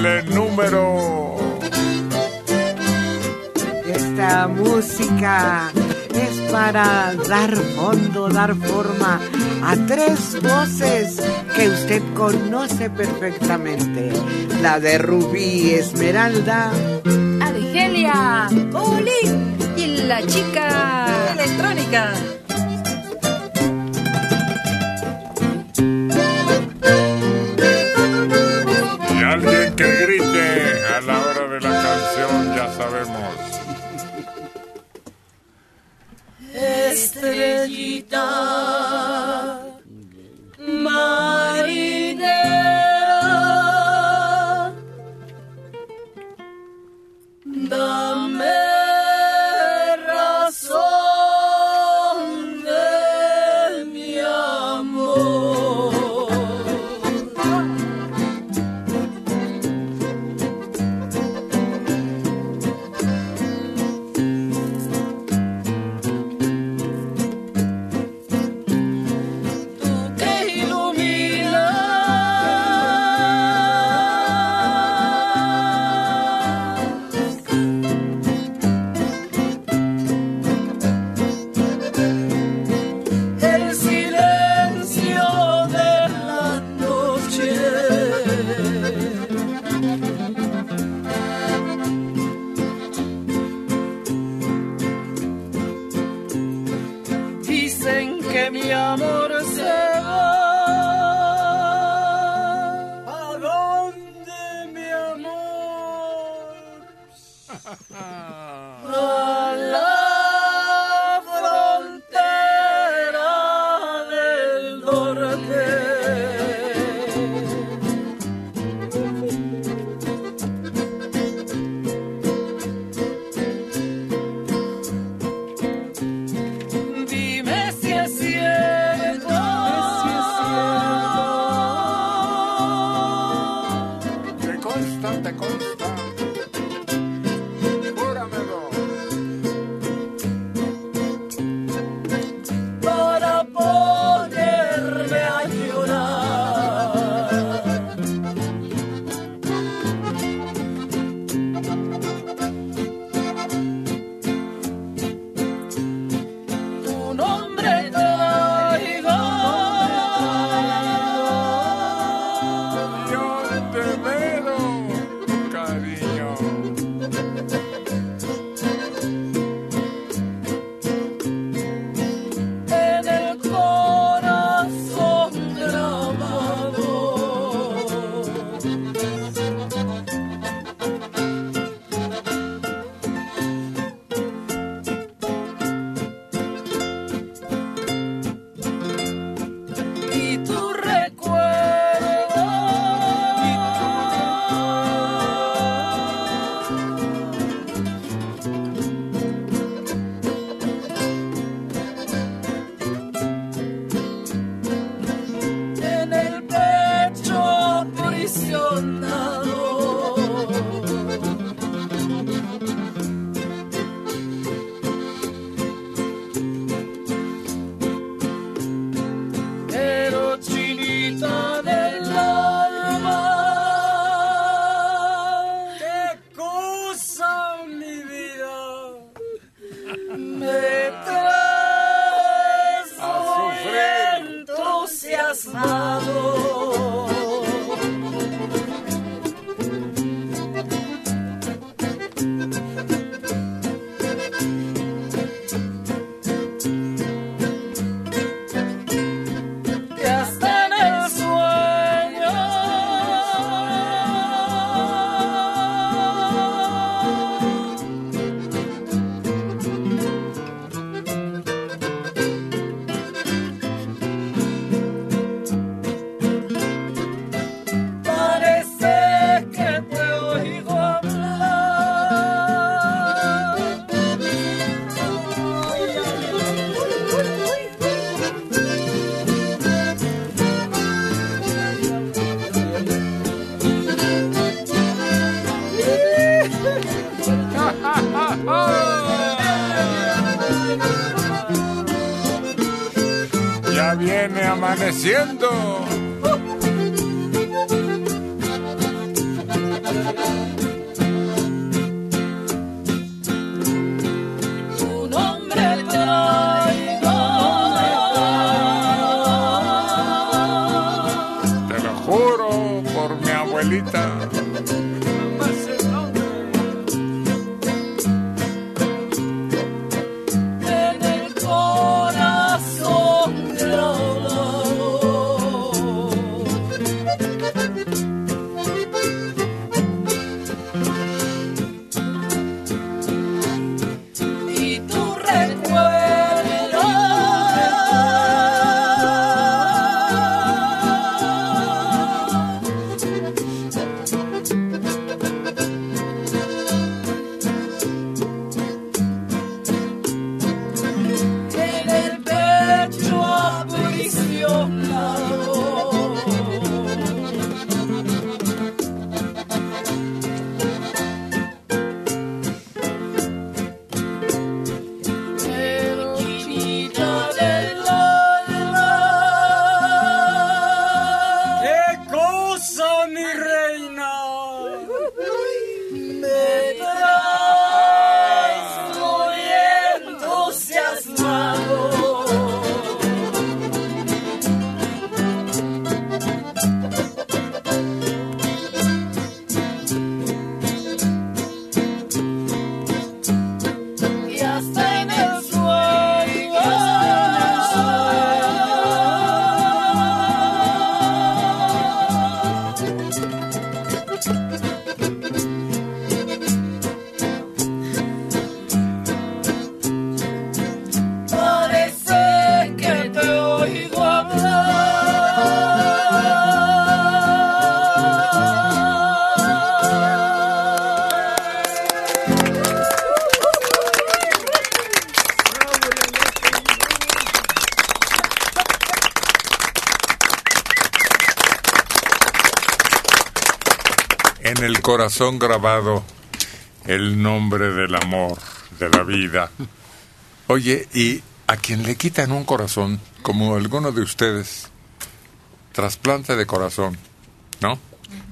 el eh, número. Esta música es para dar fondo, dar forma a tres voces que usted conoce perfectamente. La de Rubí Esmeralda. Argelia Bolín y la chica electrónica. la canción ya sabemos. Estrellita. Más corazón grabado el nombre del amor, de la vida. Oye, y a quien le quitan un corazón, como alguno de ustedes, trasplante de corazón, ¿no?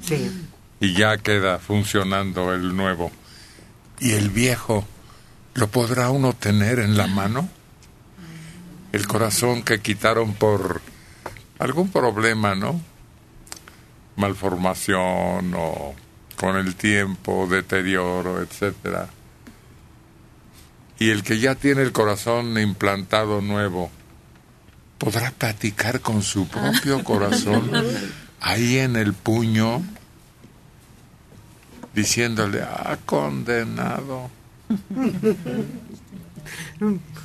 Sí. Y ya queda funcionando el nuevo. ¿Y el viejo lo podrá uno tener en la mano? El corazón que quitaron por algún problema, ¿no? Malformación o con el tiempo, deterioro, etcétera. Y el que ya tiene el corazón implantado nuevo, podrá platicar con su propio corazón ahí en el puño, diciéndole, ah, condenado.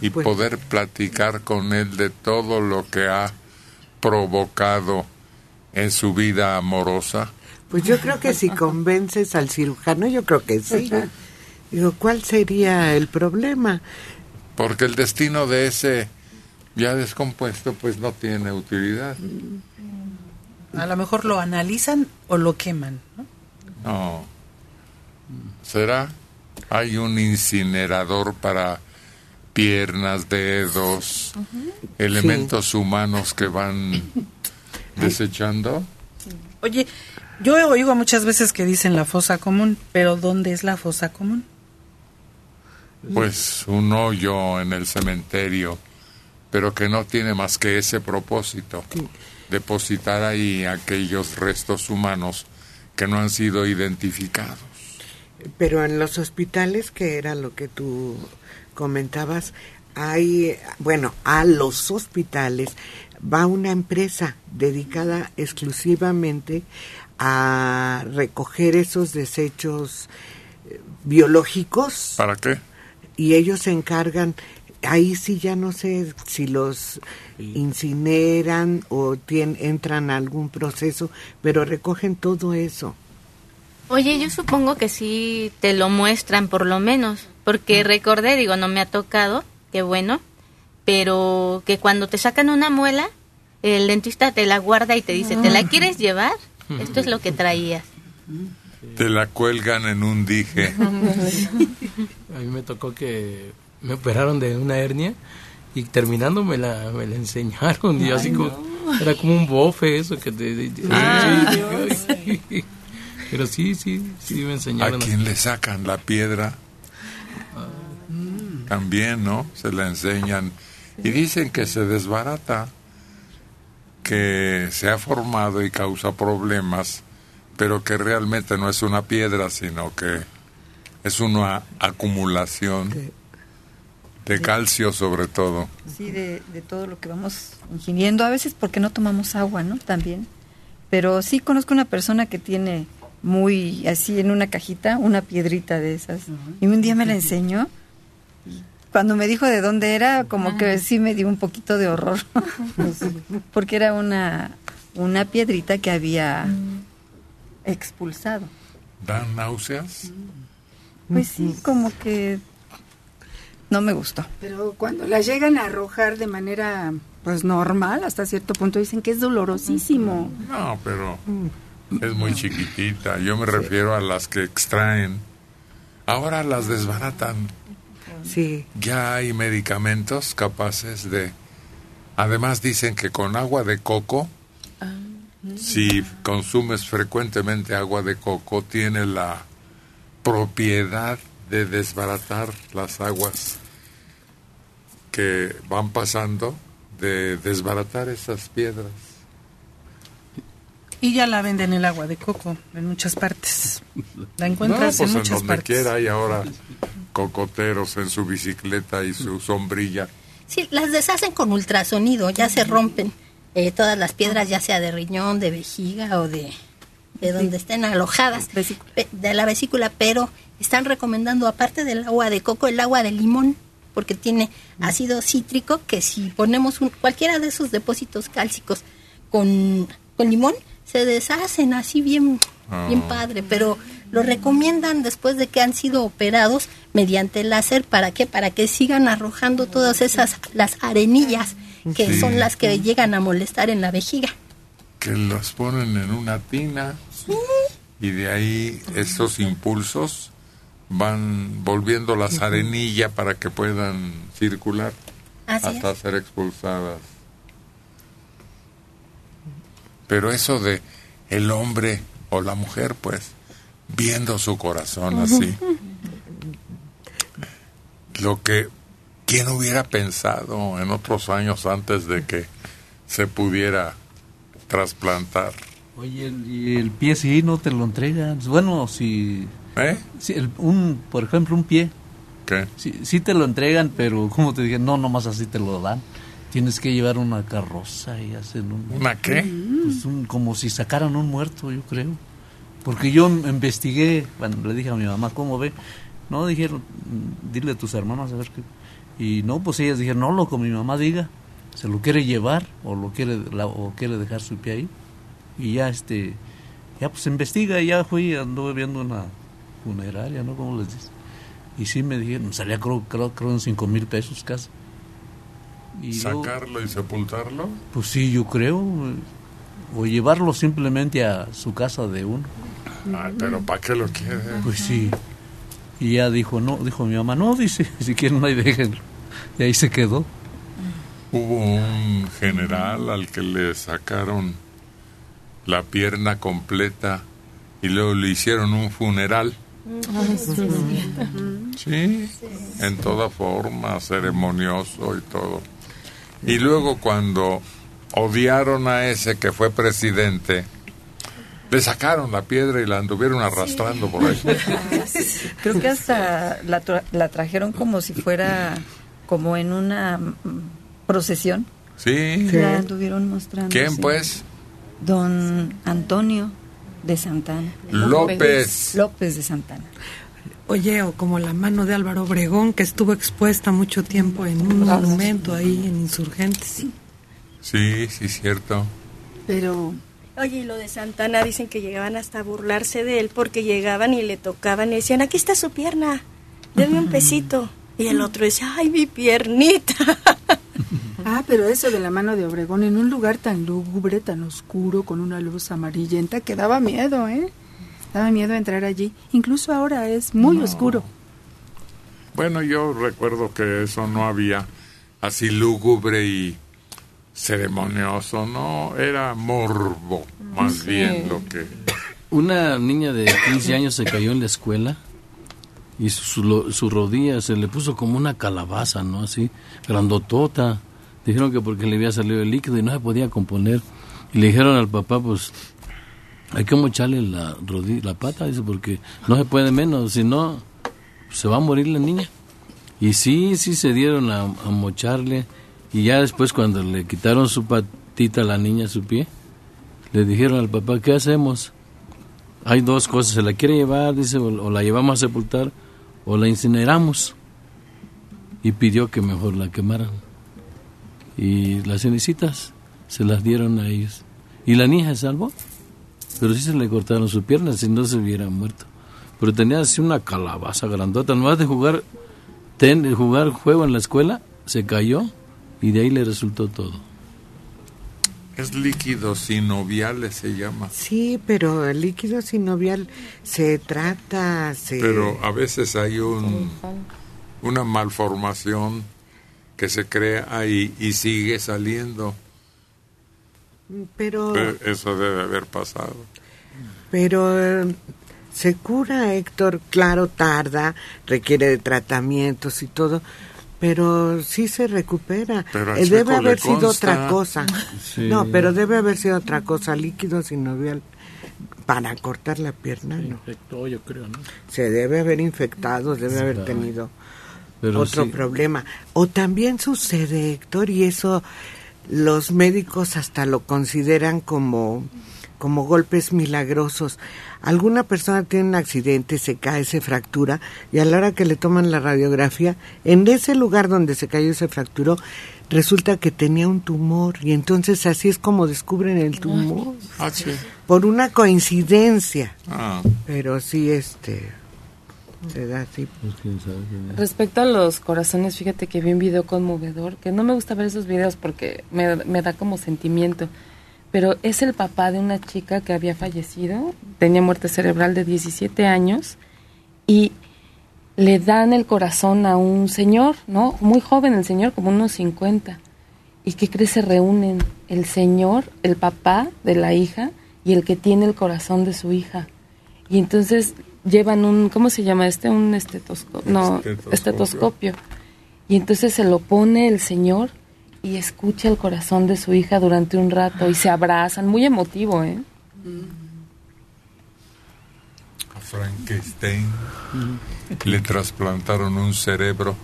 Y Pues- poder platicar con él de todo lo que ha provocado en su vida amorosa. Pues yo creo que si convences al cirujano, yo creo que sí. Digo, ¿cuál sería el problema? Porque el destino de ese ya descompuesto pues no tiene utilidad. A lo mejor lo analizan o lo queman. ¿no? No. ¿Será? Hay un incinerador para piernas, dedos, elementos humanos que van desechando. Oye, yo oído muchas veces que dicen la fosa común, pero ¿dónde es la fosa común? Pues un hoyo en el cementerio, pero que no tiene más que ese propósito, depositar ahí aquellos restos humanos que no han sido identificados. Pero en los hospitales, que era lo que tú comentabas, hay, bueno, a los hospitales va una empresa dedicada exclusivamente a recoger esos desechos eh, biológicos ¿Para qué? y ellos se encargan, ahí sí ya no sé si los incineran o tien- entran a algún proceso, pero recogen todo eso. Oye, yo supongo que sí te lo muestran por lo menos, porque recordé, digo, no me ha tocado, qué bueno, pero que cuando te sacan una muela, el dentista te la guarda y te dice, ¿te la quieres llevar? Esto es lo que traías. Te la cuelgan en un dije. A mí me tocó que me operaron de una hernia y terminando me la, me la enseñaron y así como, era como un bofe eso que te... te- Ah. sí, Pero sí, sí, sí me A enseñaron. quien le sacan la piedra, también, ¿no? Se la enseñan. Y dicen que se desbarata, que se ha formado y causa problemas, pero que realmente no es una piedra, sino que es una acumulación de calcio sobre todo. Sí, de, de todo lo que vamos ingiriendo, a veces porque no tomamos agua, ¿no? También. Pero sí conozco una persona que tiene muy así en una cajita una piedrita de esas. Y un día me la enseñó. Cuando me dijo de dónde era, como que sí me dio un poquito de horror. porque era una, una piedrita que había expulsado. ¿Dan náuseas? Pues sí, como que no me gustó. Pero cuando la llegan a arrojar de manera pues normal, hasta cierto punto dicen que es dolorosísimo. No, pero es muy chiquitita. Yo me refiero a las que extraen. Ahora las desbaratan. Sí. Ya hay medicamentos capaces de... Además dicen que con agua de coco, si consumes frecuentemente agua de coco, tiene la propiedad de desbaratar las aguas que van pasando, de desbaratar esas piedras. Y ya la venden el agua de coco en muchas partes. La No, encuentras pues en en muchas donde partes. quiera hay ahora cocoteros en su bicicleta y su sombrilla. Sí, las deshacen con ultrasonido, ya se rompen eh, todas las piedras, ya sea de riñón, de vejiga o de, de donde estén alojadas, de la vesícula, pero están recomendando, aparte del agua de coco, el agua de limón, porque tiene ácido cítrico, que si ponemos un- cualquiera de esos depósitos cálcicos con, con limón, se deshacen así bien, bien Ah. padre, pero lo recomiendan después de que han sido operados mediante láser, ¿para qué? Para que sigan arrojando todas esas, las arenillas que Sí. son las que llegan a molestar en la vejiga. que los ponen en una tina y de ahí esos impulsos van volviendo las arenillas para que puedan circular Así hasta es. ser expulsadas. Pero eso de el hombre o la mujer, pues, viendo su corazón así, lo que quién hubiera pensado en otros años antes de que se pudiera trasplantar. Oye, el- y el pie sí no te lo entregan. Bueno, si... ¿Eh? si el- un, por ejemplo, un pie. ¿Qué? Sí, sí te lo entregan, pero como te dije, no, nomás así te lo dan. Tienes que llevar una carroza y hacen un... ¿Una qué? Pues un- como si sacaran un muerto, yo creo. Porque yo investigué, cuando le dije a mi mamá, ¿cómo ve? No, dijeron, "Mm, dile a tus hermanos a ver qué... Y no, pues ellas dijeron, no, lo que mi mamá diga, se lo quiere llevar o lo quiere la- o quiere dejar su pie ahí. Y ya, este, ya pues investiga y ya fui, anduve viendo una funeraria, ¿no? ¿Cómo les dice? Y sí me dijeron, salía creo, creo, creo en cinco mil pesos casi. Y ¿Sacarlo y sepultarlo? pues sí, yo creo. eh, O llevarlo simplemente a su casa de uno. Ay, pero ¿para qué lo quiere? Pues sí. Y ya dijo, no, dijo mi mamá, no, dice, si quieren ahí déjenlo. Y ahí se quedó. Hubo un general al que le sacaron la pierna completa y luego le hicieron un funeral. Sí, en toda forma, ceremonioso y todo. Y luego cuando odiaron a ese que fue presidente, le sacaron la piedra y la anduvieron arrastrando por ahí. Creo que hasta la, tra- la trajeron como si fuera como en una procesión. Sí. La anduvieron mostrando. ¿Quién sí. pues? Don Antonio de Santana. López. López de Santana. Oye, o como la mano de Álvaro Obregón, que estuvo expuesta mucho tiempo en un monumento ahí en Insurgentes. Sí, sí, cierto. Pero, oye, y lo de Santana dicen que llegaban hasta a burlarse de él porque llegaban y le tocaban y decían, aquí está su pierna, denme un pesito. Y el otro decía, ay, mi piernita. Ah, pero eso de la mano de Obregón en un lugar tan lúgubre, tan oscuro, con una luz amarillenta, que daba miedo, ¿eh? Daba miedo entrar allí. Incluso ahora es muy oscuro. Bueno, yo recuerdo que eso no había así lúgubre y ceremonioso, no, era morbo, más Sí. bien lo que una niña de 15 años se cayó en la escuela y su, lo- su rodilla se le puso como una calabaza, ¿no? Así, grandotota. Dijeron que porque le había salido el líquido y no se podía componer. Y le dijeron al papá, pues, hay que mocharle la rodilla, la pata, dice, porque no se puede menos, si no, se va a morir la niña. Y sí, sí se dieron a, a mocharle. Y ya después cuando le quitaron su patita a la niña, su pie, le dijeron al papá, ¿qué hacemos? Hay dos cosas, se la quiere llevar, dice, o, la llevamos a sepultar o la incineramos. Y pidió que mejor la quemaran. Y las cenicitas se las dieron a ellos. Y la niña se salvó, pero sí se le cortaron sus piernas, si no se hubiera muerto. Pero tenía así una calabaza grandota, nomás de jugar, ten- de jugar juego en la escuela, se cayó y de ahí le resultó todo. Es líquido sinovial, se llama. Sí, pero el líquido sinovial se trata, se... Pero a veces hay un, una malformación que se crea ahí y sigue saliendo. Pero, Eh, Eso debe haber pasado. pero eh, se cura, Héctor, claro, tarda, requiere de tratamientos y todo, pero sí se recupera. Eh, debe haber sido consta. otra cosa. Sí. No, pero debe haber sido otra cosa, líquido sinovial para cortar la pierna, ¿no? Infectó, yo creo, ¿no? Se debe haber infectado, debe haber Claro. tenido Pero otro sí. problema. O también sucede, Héctor, y eso los médicos hasta lo consideran como, como golpes milagrosos. Alguna persona tiene un accidente, se cae, se fractura, y a la hora que le toman la radiografía, en ese lugar donde se cayó y se fracturó, resulta que tenía un tumor, y entonces así es como descubren el tumor. Ah, sí. Por una coincidencia. Ah. Pero sí, este, se da así. Respecto a los corazones, fíjate que vi un video conmovedor, que no me gusta ver esos videos porque me, me da como sentimiento, pero es el papá de una chica que había fallecido, tenía muerte cerebral de 17 años, y le dan el corazón a un señor, ¿no? Muy joven el señor, como unos 50. ¿Y qué crees? Se reúnen el señor, el papá de la hija y el que tiene el corazón de su hija. Y entonces llevan un, ¿cómo se llama este? Un estetoscopio. No, Estetoscopio. estetoscopio. Y entonces se lo pone el señor y escucha el corazón de su hija durante un rato y se abrazan. Muy emotivo, ¿eh? A Frankenstein le trasplantaron un cerebro,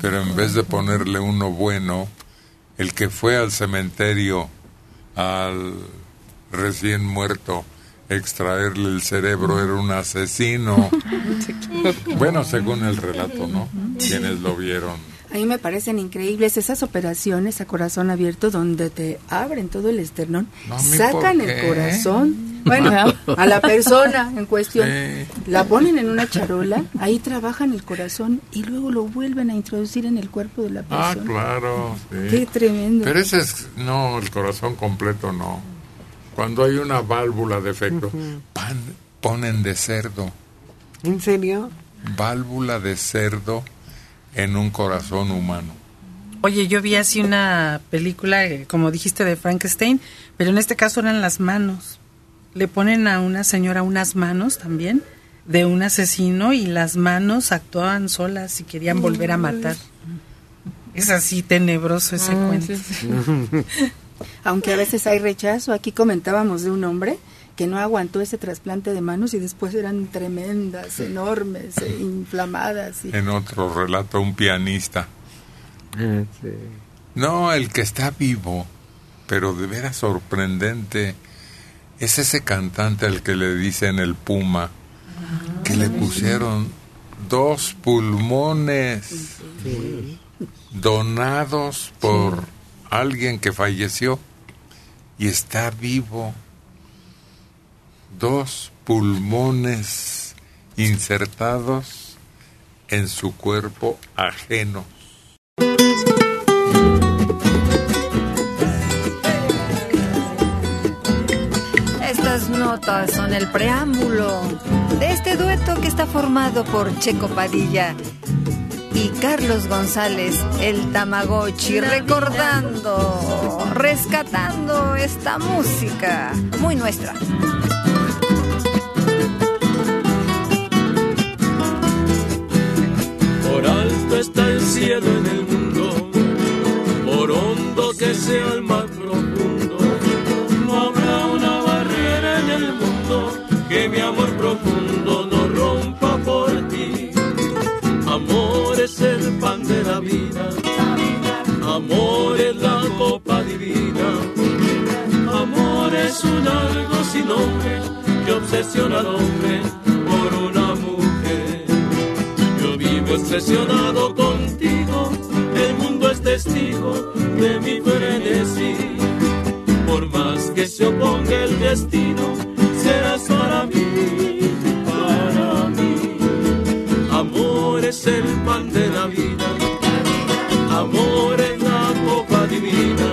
pero en vez de ponerle uno bueno, el que fue al cementerio al recién muerto extraerle el cerebro era un asesino. Bueno, según el relato, ¿no? Quienes lo vieron. A mí me parecen increíbles esas operaciones a corazón abierto donde te abren todo el esternón, No, ¿a mí sacan el corazón, bueno, a la persona en cuestión, Sí. la ponen en una charola, ahí trabajan el corazón y luego lo vuelven a introducir en el cuerpo de la Ah, persona. claro. sí. Qué tremendo. Pero ese es, no, el corazón completo no. Cuando hay una válvula defecto, pan- ponen de cerdo, ¿En serio? válvula de cerdo en un corazón humano. Oye, yo vi así una película, eh, como dijiste, de Frankenstein, pero en este caso eran las manos. Le ponen a una señora unas manos también de un asesino y las manos actuaban solas y querían volver a matar. Es así tenebroso ese Ah, cuento. Aunque a veces hay rechazo, aquí comentábamos de un hombre que no aguantó ese trasplante de manos y después eran tremendas, enormes, e inflamadas. Y... En otro relato, un pianista. Ah, No, el que está vivo, pero de veras sorprendente, es ese cantante al que le dicen el Puma, que le pusieron dos pulmones donados por alguien que falleció y está vivo. Dos pulmones insertados en su cuerpo ajeno. Estas notas son el preámbulo de este dueto que está formado por Checo Padilla y Carlos González, el Tamagotchi, recordando, rescatando esta música muy nuestra. Cielo en el mundo, por hondo que sea el mar profundo, no habrá una barrera en el mundo que mi amor profundo no rompa por ti. Amor es el pan de la vida, amor es la copa divina, amor es un algo sin nombre que obsesiona al hombre obsesionado contigo, el mundo es testigo de mi frenesí. Por más que se oponga el destino, serás para mí, para mí. Amor es el pan de la vida, amor es la copa divina,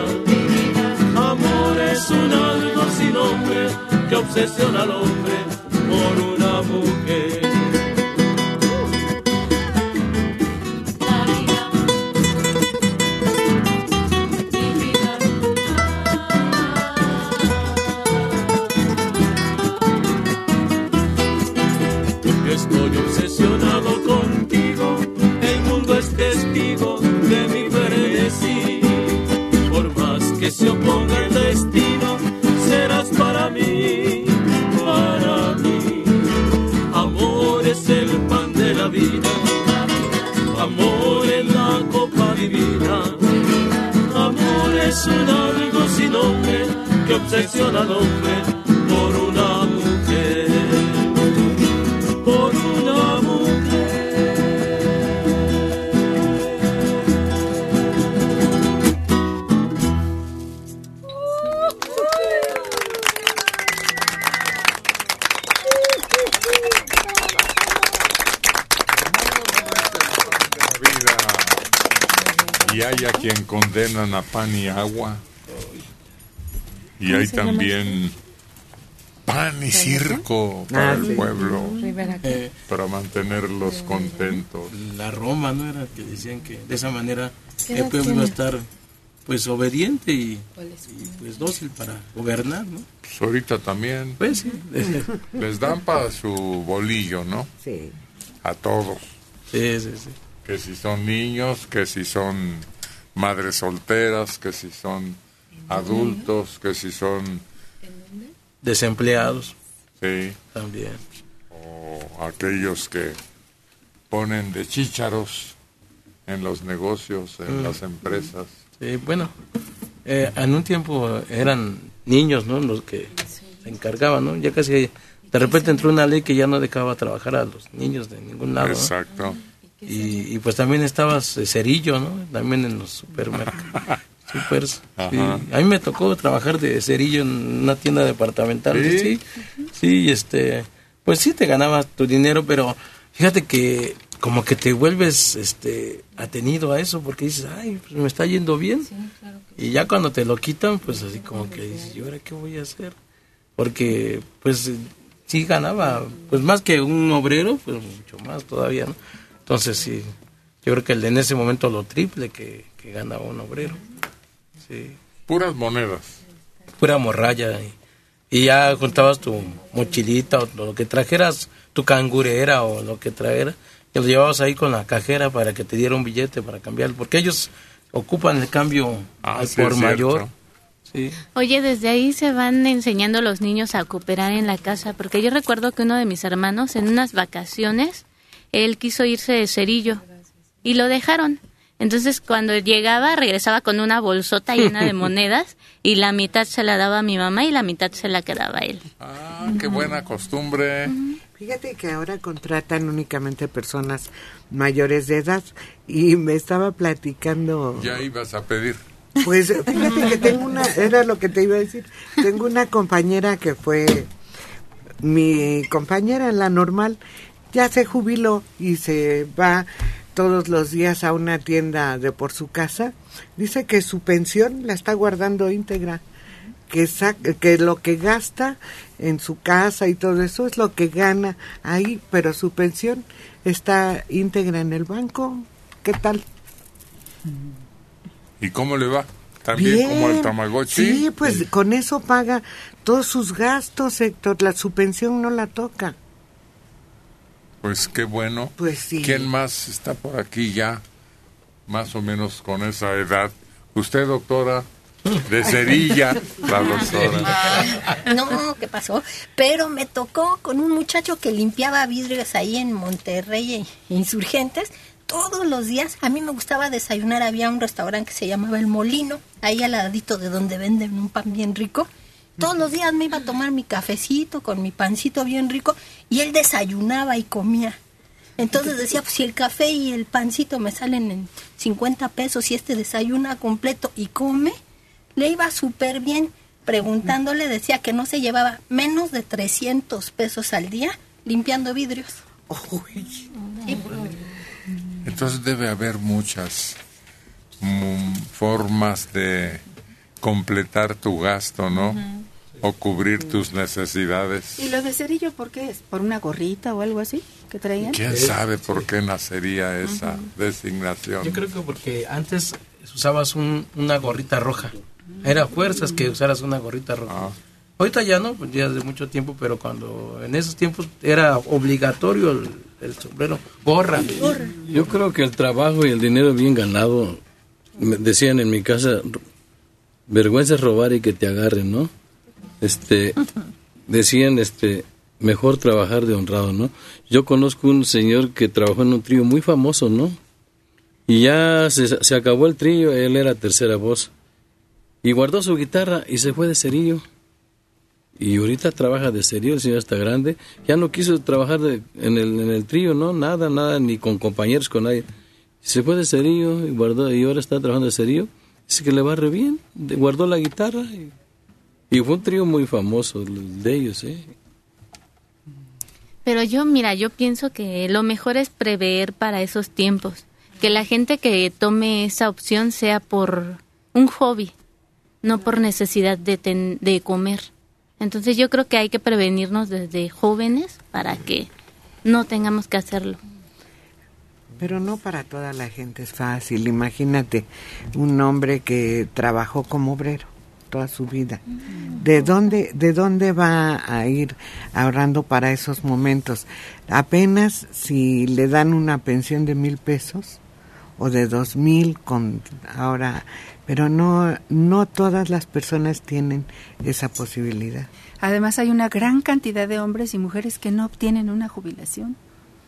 amor es un algo sin nombre que obsesiona al hombre por una un algo sin nombre que obsesiona al hombre a pan y agua. Y ¿Cómo hay también pan y circo para Ah, el sí. pueblo. Eh, para mantenerlos contentos. la Roma, ¿no? Era que decían que de esa manera ¿Qué el pueblo iba a estar pues obediente y, y, pues dócil para gobernar, ¿no? Pues ahorita también. Pues sí. Les dan para su bolillo, ¿no? Sí. A todos. Sí, sí, sí. Que si son niños, que si son madres solteras, que si son adultos, que si son... Desempleados. Sí. También. O aquellos que ponen de chícharos en los negocios, en Mm. las empresas. Sí, bueno, eh, en un tiempo eran niños, ¿no? Los que se encargaban, ¿no? Ya casi, de repente entró una ley que ya no dejaba trabajar a los niños de ningún lado. ¿no? Y, y pues también estabas eh, cerillo, ¿no? También en los supermercados. Sí. Ajá. A mí me tocó trabajar de cerillo en una tienda departamental. ¿Sí? Sí, este, pues sí te ganabas tu dinero, pero fíjate que como que te vuelves este atenido a eso porque dices, ay, pues me está yendo bien. Y ya cuando te lo quitan, pues así como que dices, ¿y ahora qué voy a hacer? Porque pues sí ganaba, pues más que un obrero, pues mucho más todavía, ¿no? Entonces sí, yo creo que el de en ese momento lo triple que, que ganaba un obrero. Sí. Puras monedas. Pura morralla. Y, y ya juntabas tu mochilita o lo que trajeras, tu cangurera o lo que trajeras, y lo llevabas ahí con la cajera para que te diera un billete para cambiarlo, porque ellos ocupan el cambio al sí, por mayor. Sí. Oye, desde ahí se van enseñando los niños a cooperar en la casa, porque yo recuerdo que uno de mis hermanos en unas vacaciones, él quiso irse de cerillo y lo dejaron. Entonces cuando llegaba regresaba con una bolsota llena de monedas y la mitad se la daba a mi mamá y la mitad se la quedaba a él. Ah, qué buena costumbre. Fíjate que ahora contratan únicamente personas mayores de edad y me estaba platicando. Ya ibas a pedir. Pues fíjate que tengo una, era lo que te iba a decir, tengo una compañera que fue mi compañera en la normal, ya se jubiló y se va todos los días a una tienda de por su casa. Dice que su pensión la está guardando íntegra, que, saca, que lo que gasta en su casa y todo eso es lo que gana ahí, pero su pensión está íntegra en el banco. ¿Qué tal? ¿Y cómo le va? También como el Tamagotchi. Sí, pues con eso paga todos sus gastos, Héctor. La, su pensión no la toca. Pues qué bueno. Pues sí. ¿Quién más está por aquí ya? más o menos con esa edad. Usted, doctora, de cerilla, la doctora. No, ¿qué pasó? Pero me tocó con un muchacho que limpiaba vidrios ahí en Monterrey, Insurgentes. Todos los días, a mí me gustaba desayunar. Había un restaurante que se llamaba El Molino, ahí al ladito de donde venden un pan bien rico. Todos los días me iba a tomar mi cafecito con mi pancito bien rico y él desayunaba y comía. Entonces decía, pues si el café y el pancito me salen en 50 pesos y este desayuna completo y come, le iba súper bien. Preguntándole decía que no se llevaba menos de 300 pesos al día limpiando vidrios. Entonces debe haber muchas mm, formas de completar tu gasto, ¿no? O cubrir tus necesidades. ¿Y lo de cerillo por qué es? ¿Por una gorrita o algo así que traían? ¿Quién sabe por qué nacería esa designación? Yo creo que porque antes usabas un- una gorrita roja. Era fuerzas que usaras una gorrita roja. Ahorita ya no, ya hace mucho tiempo, pero cuando en esos tiempos era obligatorio el, el sombrero, gorra. Yo creo que el trabajo y el dinero bien ganado, me decían en mi casa, vergüenza es robar y que te agarren, ¿no? Este, decían, este, mejor trabajar de honrado, ¿no? Yo conozco un señor que trabajó en un trío muy famoso, ¿no? Y ya se, se acabó el trío, él era tercera voz. Y guardó su guitarra y se fue de cerillo. Y ahorita trabaja de serio, el señor está grande. Ya no quiso trabajar en, el, en el trío, ¿no? Nada, nada, ni con compañeros, con nadie. Se fue de serio y guardó, y ahora está trabajando de serio. Dice que le va re bien. Guardó la guitarra y, y fue un trío muy famoso de ellos, ¿eh? Pero yo, mira, yo pienso que lo mejor es prever para esos tiempos. Que la gente que tome esa opción sea por un hobby, no por necesidad de, ten- de comer. Entonces yo creo que hay que prevenirnos desde jóvenes para que no tengamos que hacerlo. Pero no para toda la gente es fácil. Imagínate un hombre que trabajó como obrero toda su vida. ¿De dónde, ¿De dónde va a ir ahorrando para esos momentos? Apenas si le dan una pensión de mil pesos o de dos mil con ahora, pero no, no todas las personas tienen esa posibilidad. Además hay una gran cantidad de hombres y mujeres que no obtienen una jubilación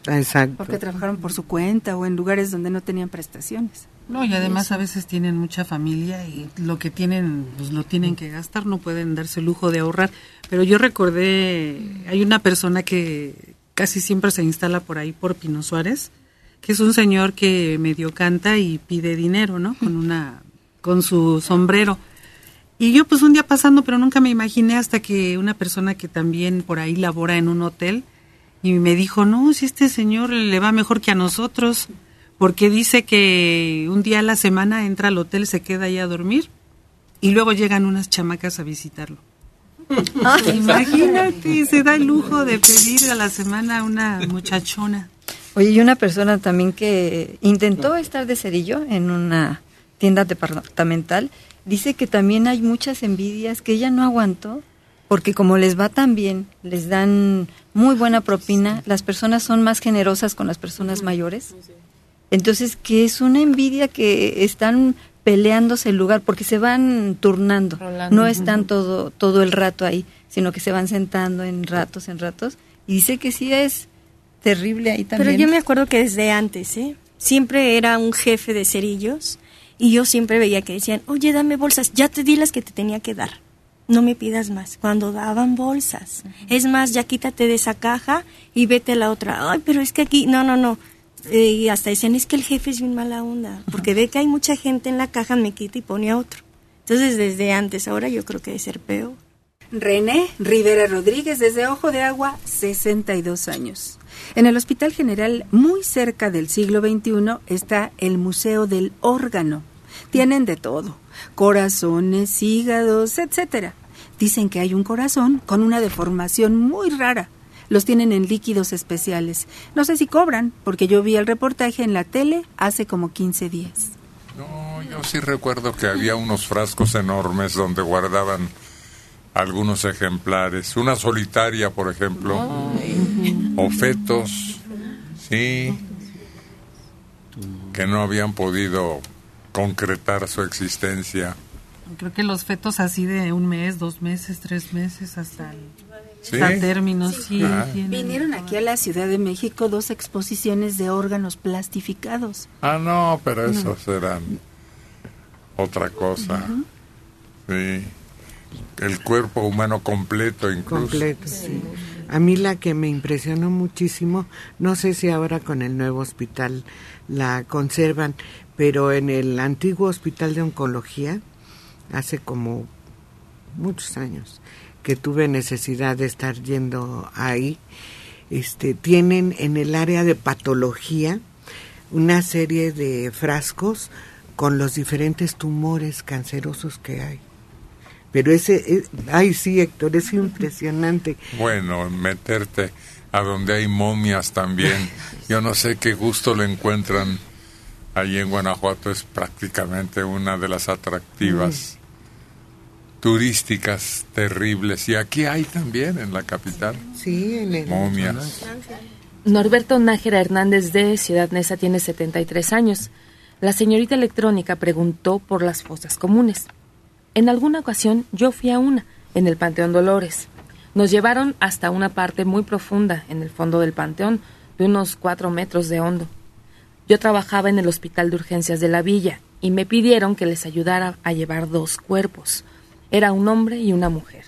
Exacto. porque trabajaron por su cuenta o en lugares donde no tenían prestaciones. No, y además a veces tienen mucha familia y lo que tienen, pues lo tienen que gastar, no pueden darse el lujo de ahorrar. Pero yo recordé, hay una persona que casi siempre se instala por ahí, por Pino Suárez, que es un señor que medio canta y pide dinero, ¿no? Con una, con su sombrero. Y yo pues un día pasando, pero nunca me imaginé hasta que una persona que también por ahí labora en un hotel y me dijo, no, si este señor le va mejor que a nosotros, porque dice que un día a la semana entra al hotel, se queda ahí a dormir y luego llegan unas chamacas a visitarlo. Imagínate, se da el lujo de pedir a la semana a una muchachona. Oye, y una persona también que intentó estar de cerillo en una tienda departamental, dice que también hay muchas envidias que ella no aguantó, porque como les va tan bien, les dan muy buena propina, las personas son más generosas con las personas mayores. Entonces, que es una envidia que están peleándose el lugar porque se van turnando, Rolando. no están todo todo el rato ahí, sino que se van sentando en ratos, en ratos, y dice que sí es terrible ahí también. Pero yo me acuerdo que desde antes, ¿eh? Siempre era un jefe de cerillos y yo siempre veía que decían, oye, dame bolsas, ya te di las que te tenía que dar, no me pidas más. Cuando daban bolsas, es más, ya quítate de esa caja y vete a la otra. Ay, pero es que aquí, no, no, no. Eh, y hasta decían, es que el jefe es bien mala onda, porque ve que hay mucha gente en la caja, me quita y pone a otro. Entonces, desde antes, ahora yo creo que debe ser peor. René Rivera Rodríguez, desde Ojo de Agua, 62 años. En el Hospital General, muy cerca del siglo XXI, está el Museo del Órgano. Tienen de todo, corazones, hígados, etcétera. Dicen que hay un corazón con una deformación muy rara. Los tienen en líquidos especiales. No sé si cobran, porque yo vi el reportaje en la tele hace como 15 días. No, yo sí recuerdo que había unos frascos enormes donde guardaban algunos ejemplares. Una solitaria, por ejemplo. O fetos. Sí. que no habían podido concretar su existencia. Creo que los fetos así de un mes, dos meses, tres meses, hasta el Sí. hasta términos, sí. Ah. Vinieron aquí a la Ciudad de México dos exposiciones de órganos plastificados. Ah, no, pero No. esos eran otra cosa. Sí. El cuerpo humano completo incluso. Completo, sí. A mí la que me impresionó muchísimo, no sé si ahora con el nuevo hospital la conservan, pero en el antiguo hospital de oncología, hace como muchos años que tuve necesidad de estar yendo ahí, este, tienen en el área de patología una serie de frascos con los diferentes tumores cancerosos que hay. Pero ese, eh, ay sí, Héctor, es impresionante. Bueno, meterte a donde hay momias también. Yo no sé qué gusto le encuentran allí en Guanajuato. Es prácticamente una de las atractivas turísticas terribles. Y aquí hay también en la capital Sí, en el... momias. Norberto Nájera Hernández de Ciudad Neza tiene 73 años. La señorita electrónica preguntó por las fosas comunes. En alguna ocasión yo fui a una, en el Panteón Dolores. Nos llevaron hasta una parte muy profunda, en el fondo del panteón, de unos cuatro metros de hondo. Yo trabajaba en el hospital de urgencias de la villa y me pidieron que les ayudara a llevar dos cuerpos. Era un hombre y una mujer.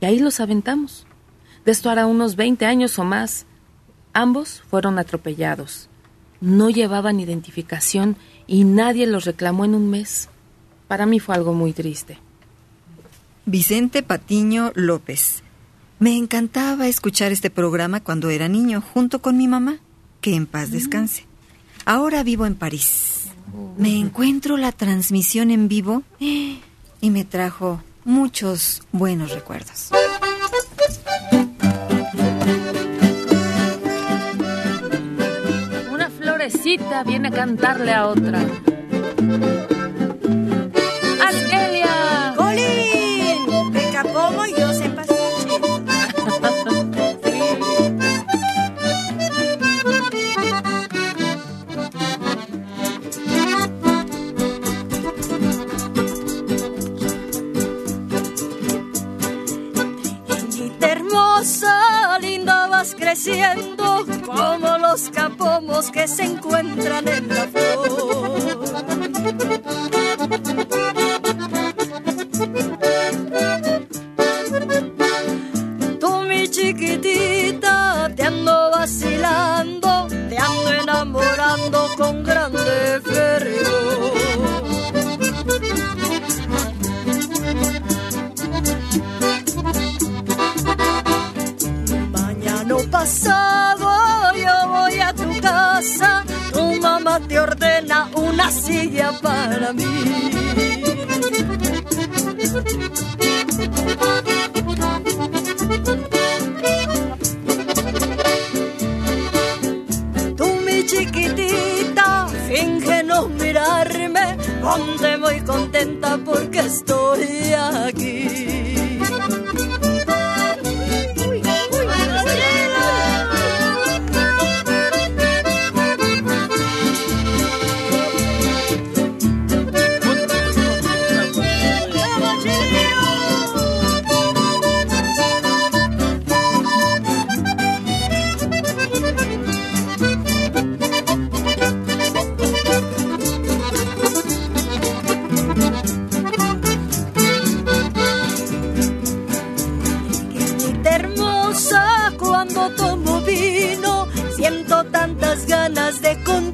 Y ahí los aventamos. De esto hará unos 20 años o más. Ambos fueron atropellados. No llevaban identificación y nadie los reclamó en un mes. Para mí fue algo muy triste. Vicente Patiño López. Me encantaba escuchar este programa cuando era niño, junto con mi mamá, que en paz descanse. Ahora vivo en París. Me encuentro la transmisión en vivo y me trajo muchos buenos recuerdos. Una florecita viene a cantarle a otra. Creciendo como los capomos que se encuentran en la flor. Tú mi chiquitita te ando vacilando, te ando enamorando Pasado yo voy a tu casa, tu mamá te ordena una silla para mí. Tú mi chiquitita, finge no mirarme, ponte muy contenta porque estoy aquí. Siento tantas ganas de contigo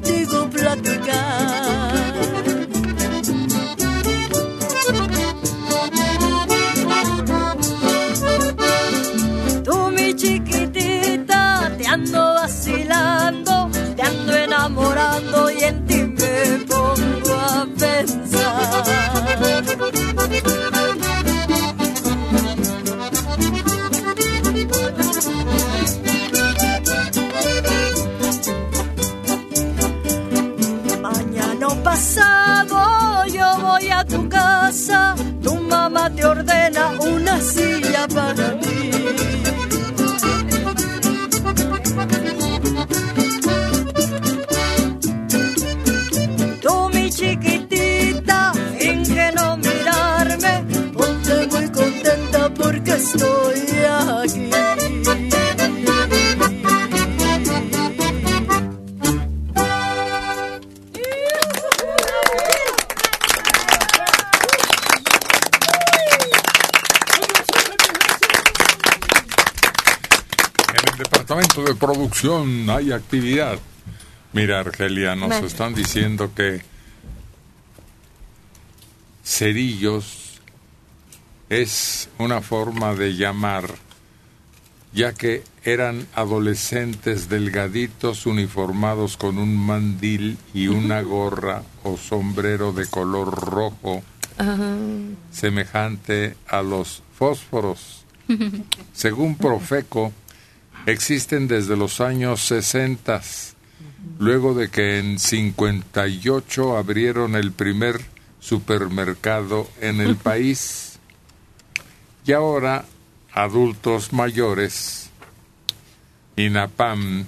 producción hay actividad. Mira, Argelia, nos están diciendo que cerillos es una forma de llamar, ya que eran adolescentes delgaditos uniformados con un mandil y una gorra o sombrero de color rojo semejante a los fósforos. Según Profeco, existen desde los años 60, luego de que en 58 abrieron el primer supermercado en el país. Y ahora adultos mayores, INAPAM,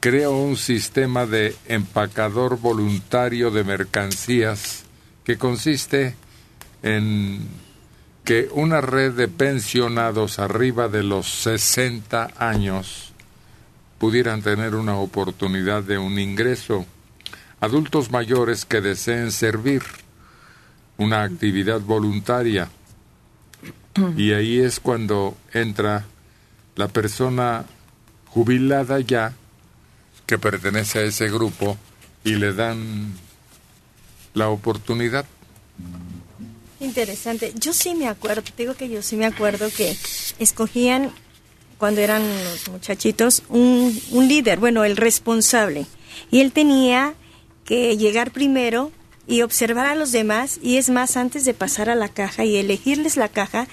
creó un sistema de empacador voluntario de mercancías que consiste en que una red de pensionados arriba de los 60 años pudieran tener una oportunidad de un ingreso. Adultos mayores que deseen servir una actividad voluntaria. Y ahí es cuando entra la persona jubilada ya que pertenece a ese grupo y le dan la oportunidad. Interesante. Yo sí me acuerdo, te digo que yo sí me acuerdo que escogían cuando eran los muchachitos un, un líder, bueno, el responsable. Y él tenía que llegar primero y observar a los demás y es más, antes de pasar a la caja y elegirles la caja,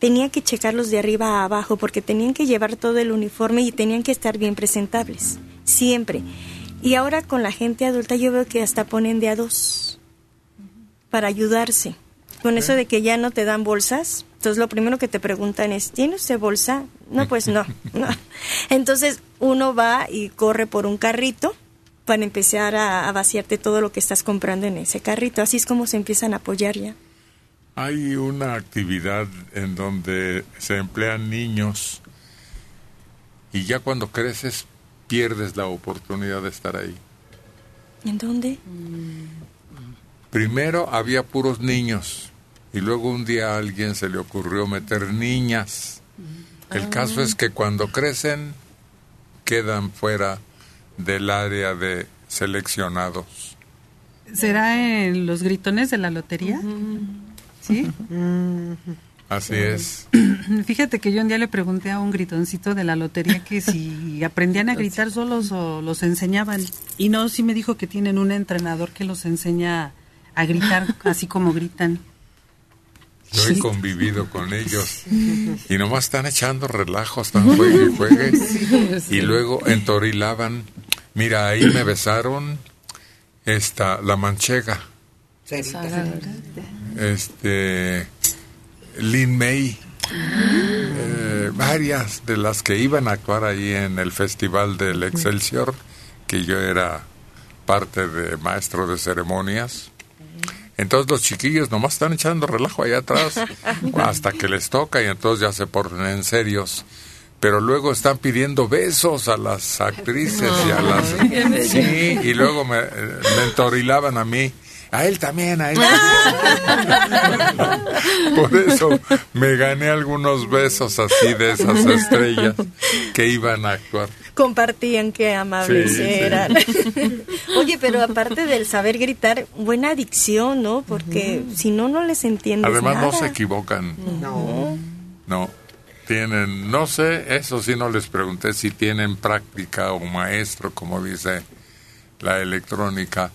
tenía que checarlos de arriba a abajo porque tenían que llevar todo el uniforme y tenían que estar bien presentables, siempre. Y ahora con la gente adulta yo veo que hasta ponen de a dos para ayudarse. Con eso de que ya no te dan bolsas, entonces lo primero que te preguntan es, ¿tiene usted bolsa? No, pues no, no. Entonces uno va y corre por un carrito para empezar a, a vaciarte todo lo que estás comprando en ese carrito. Así es como se empiezan a apoyar ya. Hay una actividad en donde se emplean niños y ya cuando creces pierdes la oportunidad de estar ahí. ¿En dónde? Primero había puros niños y luego un día a alguien se le ocurrió meter niñas. El caso es que cuando crecen quedan fuera del área de seleccionados. ¿Será en los gritones de la lotería? ¿Sí? Así es. Fíjate que yo un día le pregunté a un gritoncito de la lotería que si aprendían a gritar solos o los enseñaban. Y no, sí me dijo que tienen un entrenador que los enseña a gritar así como gritan. Yo he convivido con ellos y nomás están echando relajos, están juegue y juegue. Y luego entorilaban. Mira, ahí me besaron esta, la manchega, este, Lin May, eh, varias de las que iban a actuar ahí en el Festival del Excelsior, que yo era parte de maestro de ceremonias. Entonces los chiquillos nomás están echando relajo allá atrás hasta que les toca y entonces ya se ponen en serios. Pero luego están pidiendo besos a las actrices y a las... Sí, y luego me, me entorilaban a mí. A él también, a él también. Por eso me gané algunos besos así de esas estrellas que iban a actuar. Compartían qué amables Sí, sí. eran. Oye, pero aparte del saber gritar, buena adicción, ¿no? Porque si no, no les entiendes Además no se equivocan. No. No, tienen, no sé, eso sí no les pregunté si tienen práctica o maestro, como dice la electrónica,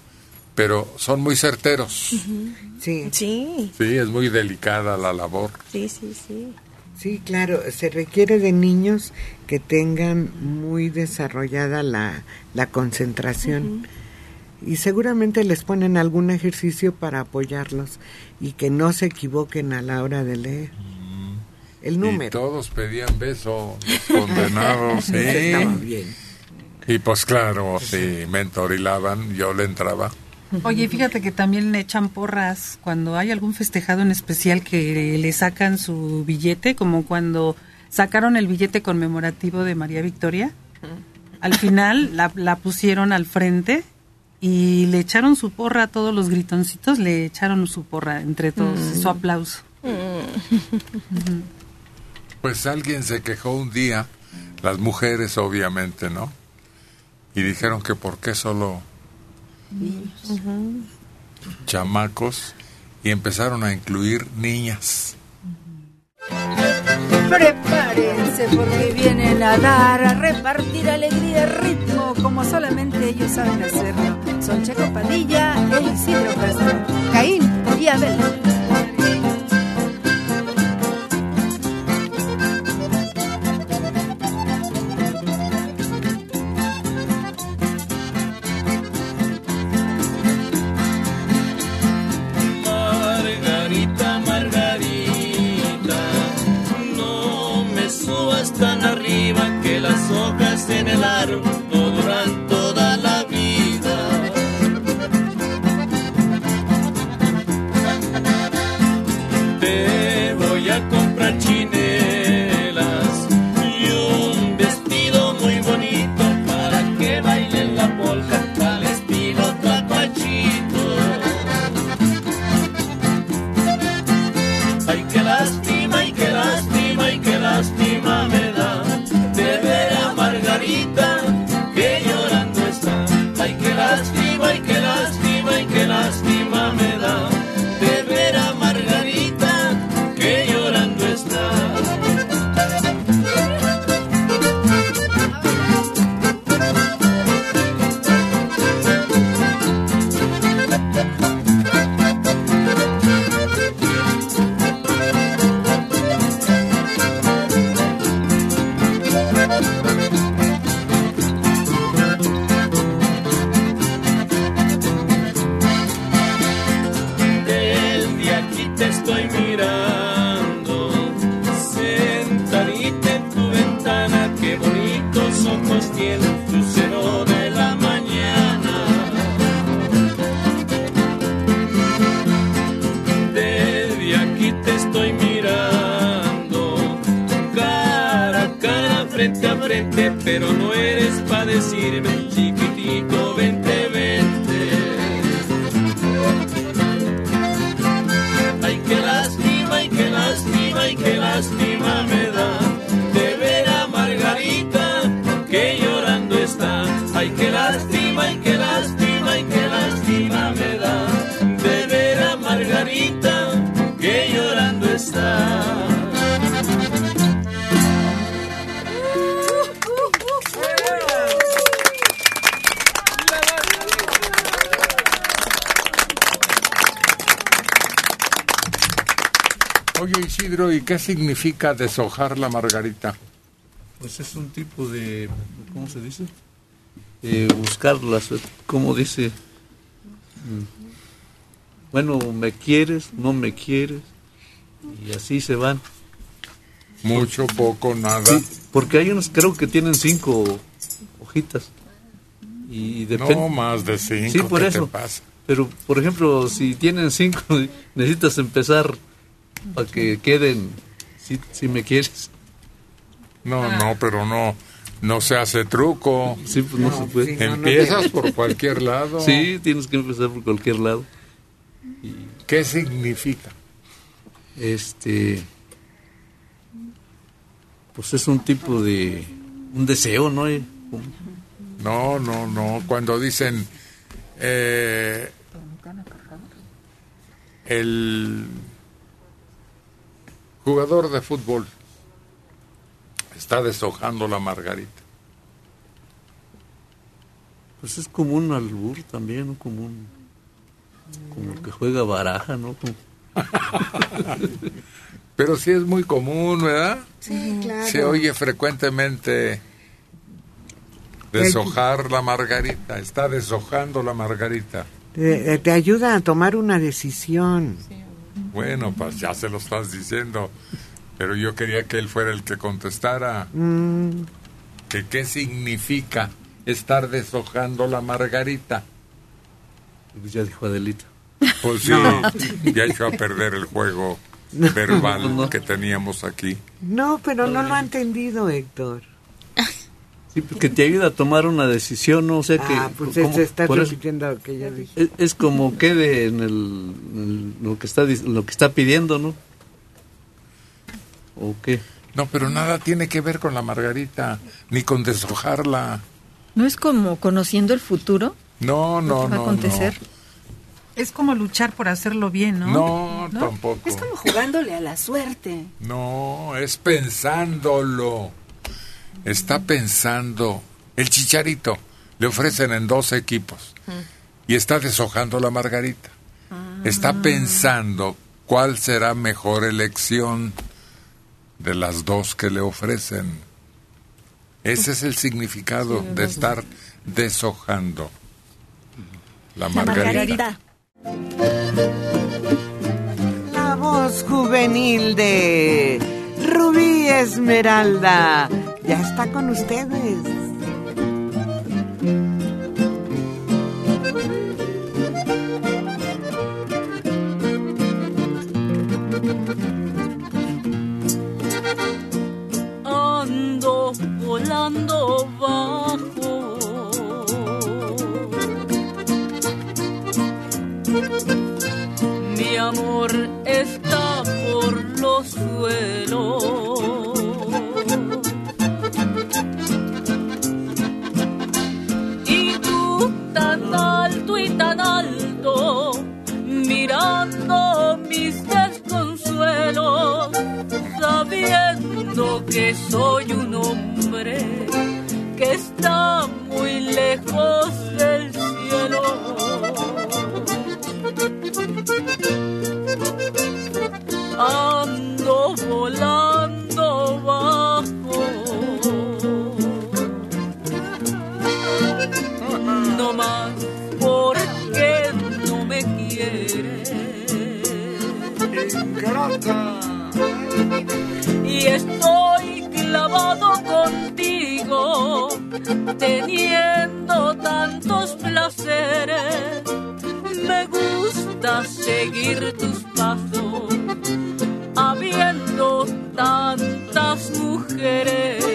pero son muy certeros. Sí. Sí, Sí, es muy delicada la labor. sí, sí, sí. Sí, claro, se requiere de niños que tengan muy desarrollada la, la concentración y seguramente les ponen algún ejercicio para apoyarlos y que no se equivoquen a la hora de leer. El Y número. todos pedían beso, los condenados, sí. Estaba bien. Y pues claro, si me entorilaban, yo le entraba. Oye, fíjate que también le echan porras cuando hay algún festejado en especial que le sacan su billete, como cuando sacaron el billete conmemorativo de María Victoria. Al final la, la pusieron al frente y le echaron su porra a todos los gritoncitos, le echaron su porra entre todos, Mm. su aplauso. Pues alguien se quejó un día las mujeres obviamente, ¿no? Y dijeron que por qué solo chamacos y empezaron a incluir niñas. Prepárense porque vienen a dar, a repartir alegría ritmo como solamente ellos saben hacerlo. Son Checo Padilla e Castro, Caín y Abel. Las significa deshojar la margarita? Pues es un tipo de, ¿cómo se dice? Eh, buscarlas, ¿cómo dice? Mm. Bueno, me quieres, no me quieres, y así se van. Mucho, poco, nada. Sí, porque hay unos, creo que tienen cinco hojitas. Y depende. No más de cinco. Sí, por ¿qué eso. te pasa? Pero, por ejemplo, si tienen cinco, necesitas empezar para que queden, si, si me quieres. No, no, pero no, no se hace truco. Sí, pues no, se puede. Empiezas por cualquier lado. Sí, tienes que empezar por cualquier lado. ¿Qué significa? Este, pues es un tipo de, un deseo, ¿no? Eh, No, no, no. Cuando dicen eh, el jugador de fútbol está deshojando la margarita. Pues es como un albur también, ¿no? Como un, como el que juega baraja, ¿no? Como- Pero sí es muy común, ¿verdad? Sí, claro. Se oye frecuentemente deshojar la margarita. Está deshojando la margarita. Te, te ayuda a tomar una decisión. Bueno, pues ya se lo estás diciendo. Pero yo quería que él fuera el que contestara. Mm, que ¿Qué significa estar deshojando la margarita? Pues ya dijo Adelita. Pues sí, No. ya echó a perder el juego verbal que teníamos aquí. no, pero no lo ha entendido, Héctor. Sí, porque te ayuda a tomar una decisión, ¿no? O sea que... ah, pues como- se está repitiendo lo que yo dije. es, es como quede en, el, en lo que está dis- lo que está pidiendo, ¿no? ¿O qué? No, pero nada tiene que ver con la margarita, ni con deshojarla. ¿No es como conociendo el futuro? No, no, ¿Qué va a no. acontecer? Es como luchar por hacerlo bien, ¿no? No, no tampoco. Es como jugándole a la suerte. No, es pensándolo. Está pensando. El chicharito le ofrecen en dos equipos y está deshojando la margarita. Está pensando cuál será mejor elección de las dos que le ofrecen. Ese es el significado de estar deshojando la margarita. La voz juvenil de Rubí Esmeralda ya está con ustedes. ando volando bajo. Mi amor está por los suelos. Sabiendo que soy un hombre que está muy lejos del cielo. Ando volando bajo. No más porque no me quieres. Y estoy clavado contigo, teniendo tantos placeres. Me gusta seguir tus pasos, habiendo tantas mujeres.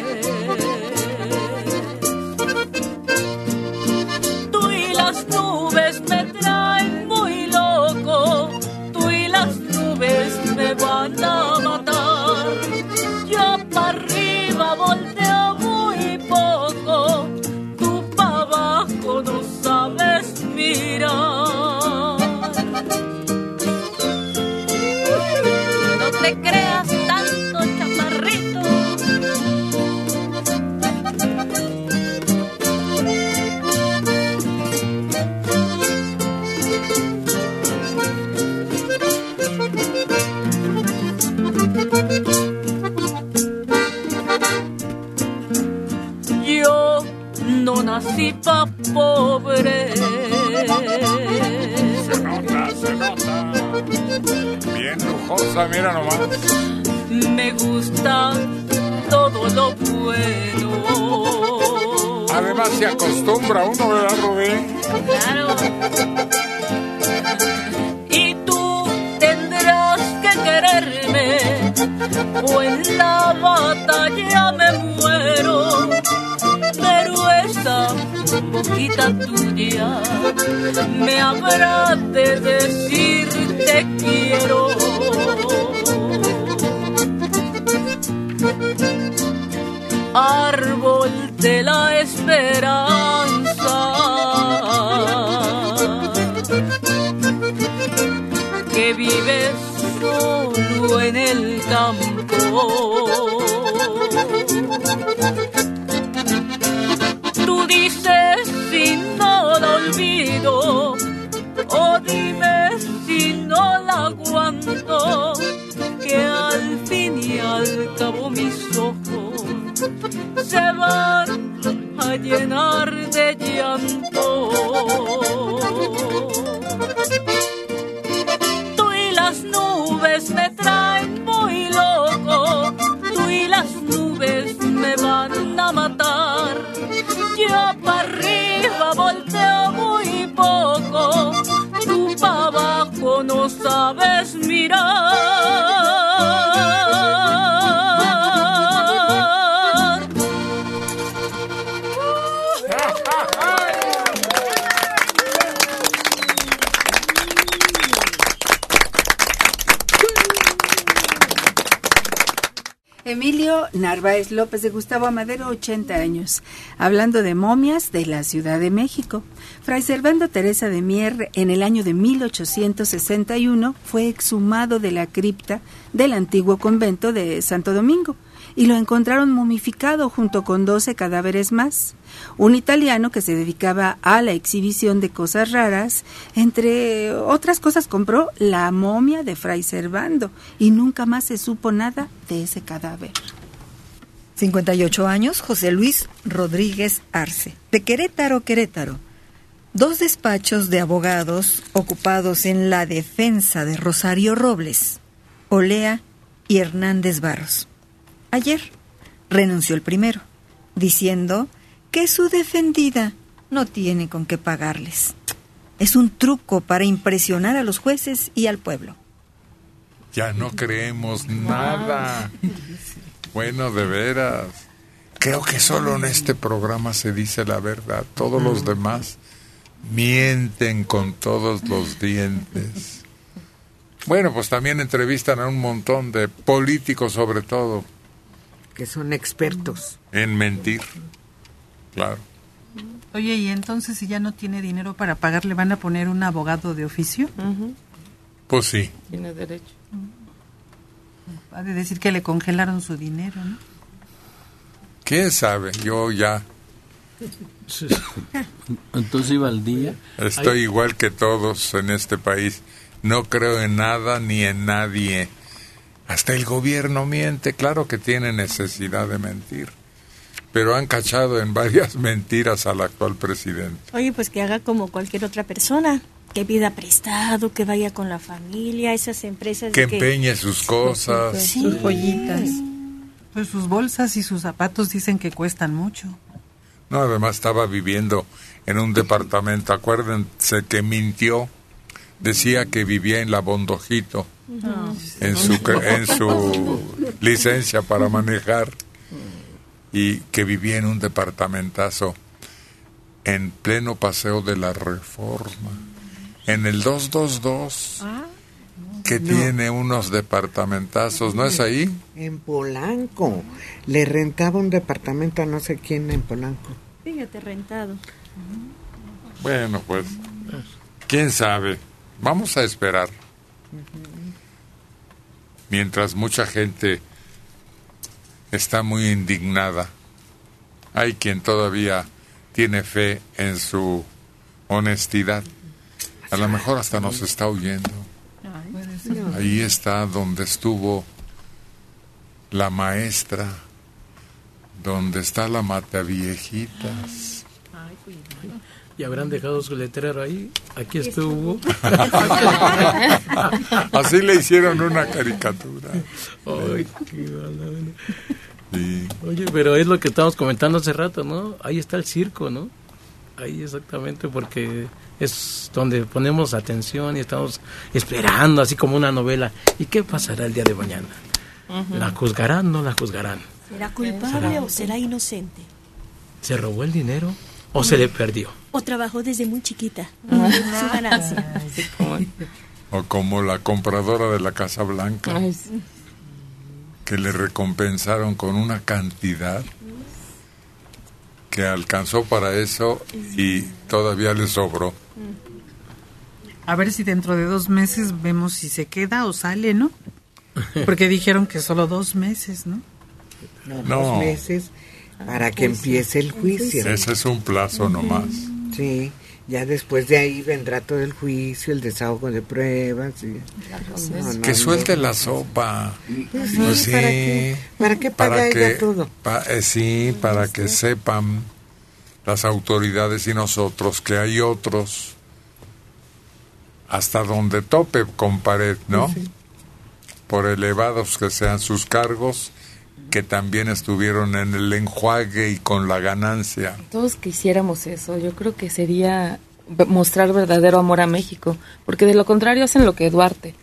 Pobre. Se nota, se nota. Bien lujosa, mira nomás. Me gusta todo lo bueno. Además se acostumbra uno, ¿verdad, Rubén? Claro. Y tú tendrás que quererme, o en la batalla me tuya me habrá de decir te quiero. Árbol de la esperanza que vives solo en el campo. Llenar de llanto. Narváez López de Gustavo Amadero, 80 años, hablando de momias de la Ciudad de México. Fray Servando Teresa de Mier, en el año de 1861, fue exhumado de la cripta del antiguo convento de Santo Domingo y lo encontraron momificado junto con 12 cadáveres más. Un italiano que se dedicaba a la exhibición de cosas raras, entre otras cosas compró la momia de Fray Servando y nunca más se supo nada de ese cadáver. 58 años, José Luis Rodríguez Arce, de Querétaro, Querétaro. Dos despachos de abogados ocupados en la defensa de Rosario Robles, Olea y Hernández Barros. Ayer renunció el primero, diciendo que su defendida no tiene con qué pagarles. Es un truco para impresionar a los jueces y al pueblo. Ya no creemos nada. Bueno, de veras. Creo que solo en este programa se dice la verdad. Todos los demás mienten con todos los dientes. Bueno, pues también entrevistan a un montón de políticos sobre todo. Que son expertos. En mentir. Claro. Oye, y entonces si ya no tiene dinero para pagar, ¿le van a poner un abogado de oficio? Pues sí. Tiene derecho. Ha de decir que le congelaron su dinero, ¿no? ¿Quién sabe? Yo ya Entonces iba al día. estoy igual que todos en este país. No creo en nada ni en nadie. Hasta el gobierno miente. Claro que tiene necesidad de mentir. Pero han cachado en varias mentiras al actual presidente. Oye, pues que haga como cualquier otra persona, que pida prestado, que vaya con la familia, esas empresas Que de empeñe sus cosas. Sí. Sus joyitas. Pues sus bolsas y sus zapatos dicen que cuestan mucho. No, además estaba viviendo en un departamento. Acuérdense que mintió. Decía que vivía en la Bondojito, en su, en su licencia para manejar, y que vivía en un departamentazo en pleno paseo de la Reforma, en el 222, que No. tiene unos departamentazos, ¿no es ahí? En Polanco. Le rentaba un departamento a no sé quién en Polanco. Fíjate, rentado. Bueno, pues, quién sabe. Vamos a esperar. Mientras mucha gente está muy indignada, hay quien todavía tiene fe en su honestidad. A lo mejor hasta nos está oyendo. Ahí está donde estuvo la maestra, donde está la mataviejitas. Y habrán dejado su letrero ahí. Aquí estuvo. Así le hicieron una caricatura. Ay, qué mala. Sí. Oye, pero es lo que estábamos comentando hace rato, ¿no? Ahí está el circo, ¿no? Ahí exactamente porque es donde ponemos atención y estamos esperando, así como una novela. ¿Y qué pasará el día de mañana? ¿La juzgarán no la juzgarán? ¿Será culpable ¿Será? o será inocente? ¿Se robó el dinero o se le perdió? ¿O trabajó desde muy chiquita? Su ganancia. O como la compradora de la Casa Blanca, Ay, sí. que le recompensaron con una cantidad que alcanzó para eso y todavía le sobró. A ver si dentro de dos meses vemos si se queda o sale, ¿no? Porque dijeron que solo dos meses, ¿no? No, No. Dos meses para que empiece el juicio. Ese es un plazo nomás. Sí, ya después de ahí vendrá todo el juicio, el desahogo de pruebas. y- No, no, Que no. suelte la sopa. Pues sí, Pues sí, ¿para qué? ¿Para qué paga ella todo? pa- eh, sí, para que sepan las autoridades y nosotros que hay otros hasta donde tope con pared, ¿no? Por elevados que sean sus cargos, que también estuvieron en el enjuague y con la ganancia. Todos quisiéramos eso. Yo creo que sería mostrar verdadero amor a México, porque de lo contrario hacen lo que Duarte.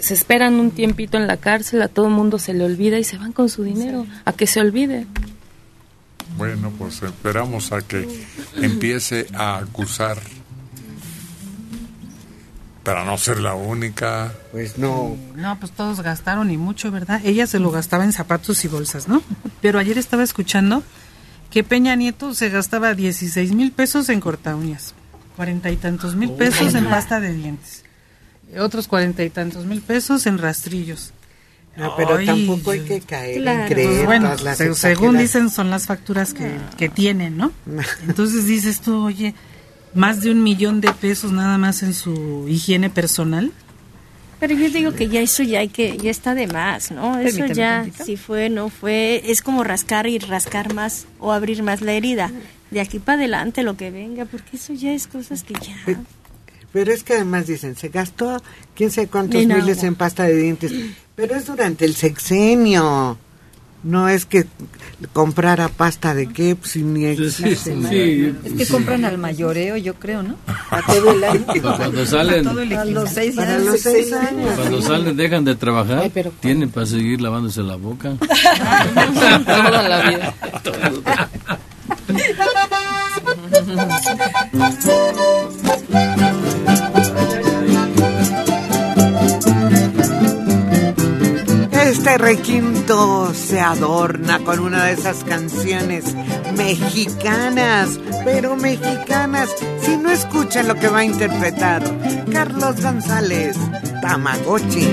Se esperan un tiempito en la cárcel, a todo el mundo se le olvida y se van con su dinero, a que se olvide. Bueno, pues esperamos a que empiece a acusar Para no ser la única. Pues no. No, pues todos gastaron y mucho, ¿verdad? Ella se lo gastaba en zapatos y bolsas, ¿no? Pero ayer estaba escuchando que Peña Nieto se gastaba 16 mil pesos en corta uñas, cuarenta y tantos mil pesos en pasta de dientes, otros cuarenta y tantos mil pesos en rastrillos. No, pero Ay, tampoco hay que caer Claro. en Pues creer bueno, todas las se- según dicen son las facturas que, que tienen, ¿no? Entonces dices tú, oye, más de un millón de pesos nada más en su higiene personal. Pero yo digo que ya eso ya hay que ya está de más, ¿no? Eso ya tantito. si fue no fue es como rascar y rascar más o abrir más la herida. De aquí para adelante lo que venga, porque eso ya es cosas que ya Pero es que además dicen, se gastó quién sabe cuántos En miles agua. en pasta de dientes. Pero es durante el sexenio. No es que comprara pasta de qué, pues, ni existe. ¿no? Es que compran al mayoreo, yo creo, ¿no? A todo el año. Cuando salen, A los seis Para años. los seis años. cuando salen dejan de trabajar, tienen para seguir lavándose la boca. Toda la vida. Este requinto se adorna con una de esas canciones mexicanas, pero mexicanas, si no escuchan lo que va a interpretar Carlos González, Tamagotchi.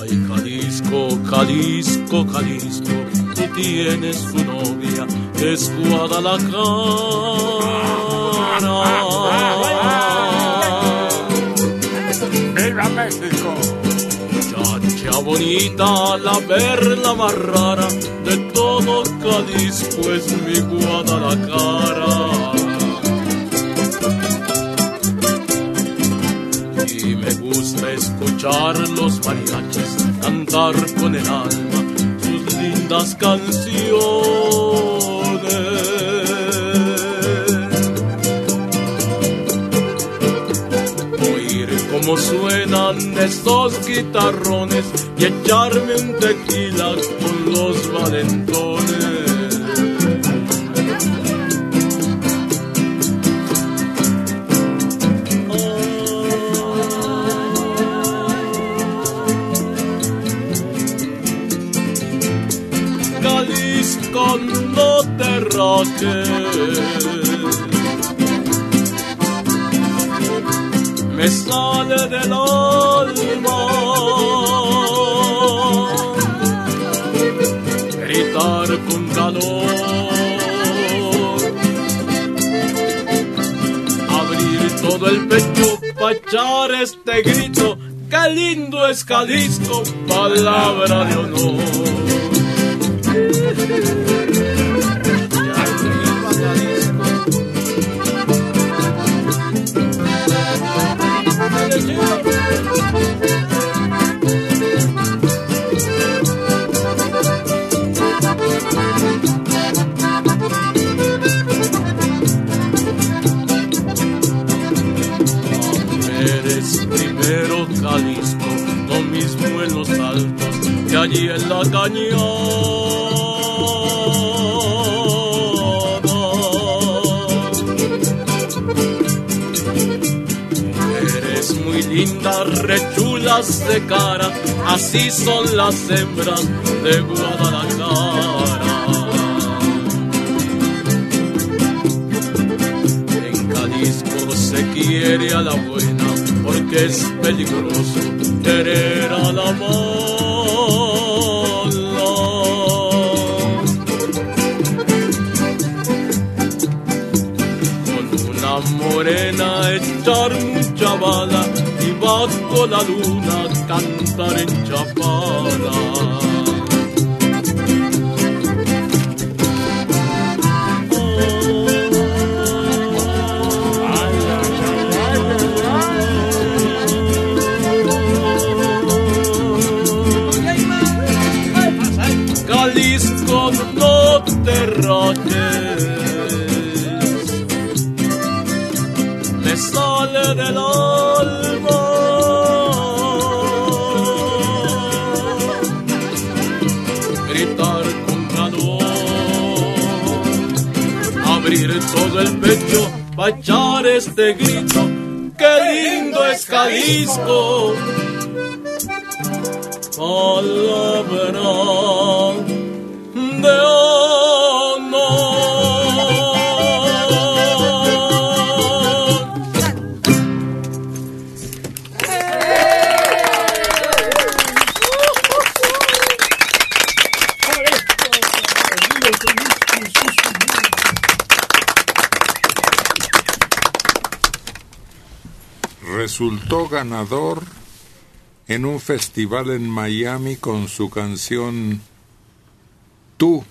Ay, Jalisco, Jalisco, Jalisco, tú tienes tu novia, es Guadalajara. ¡Viva México! Muchacha bonita, la perla más rara de todo Jalisco es mi Guadalajara. Y me gusta escuchar los mariachis cantar con el alma sus lindas canciones. Oír cómo estos guitarrones y echarme un tequila con los valentones. Jalisco no te rajes me sale del alma gritar con calor. Abrir todo el pecho para echar este grito. Qué lindo es Jalisco palabra de honor allí en la cañada. Eres muy linda, rechulas de cara, así son las hembras de Guadalajara. En Jalisco se quiere a la buena porque es peligroso querer a la echar mucha bala y bajo la luna cantar en. Todo el pecho pa' echar este grito. ¡Qué lindo es Jalisco! En un festival en Miami con su canción Tú,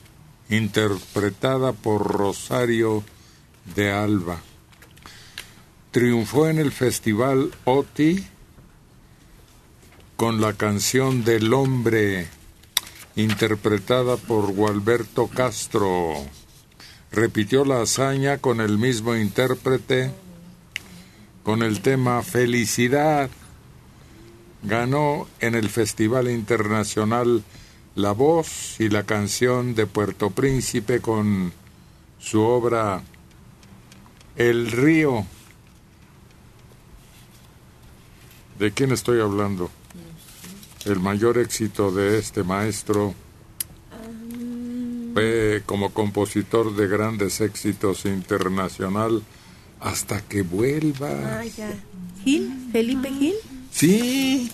interpretada por Rosario de Alba. Triunfó en el festival OTI con la canción del hombre, interpretada por Gualberto Castro. Repitió la hazaña con el mismo intérprete con el tema Felicidad. Ganó en el Festival Internacional La Voz y la canción de Puerto Príncipe con su obra El Río. ¿De quién estoy hablando? El mayor éxito de este maestro fue como compositor de grandes éxitos internacional hasta que vuelva. Ah, ya. ¿Gil? ¿Felipe Gil? Sí.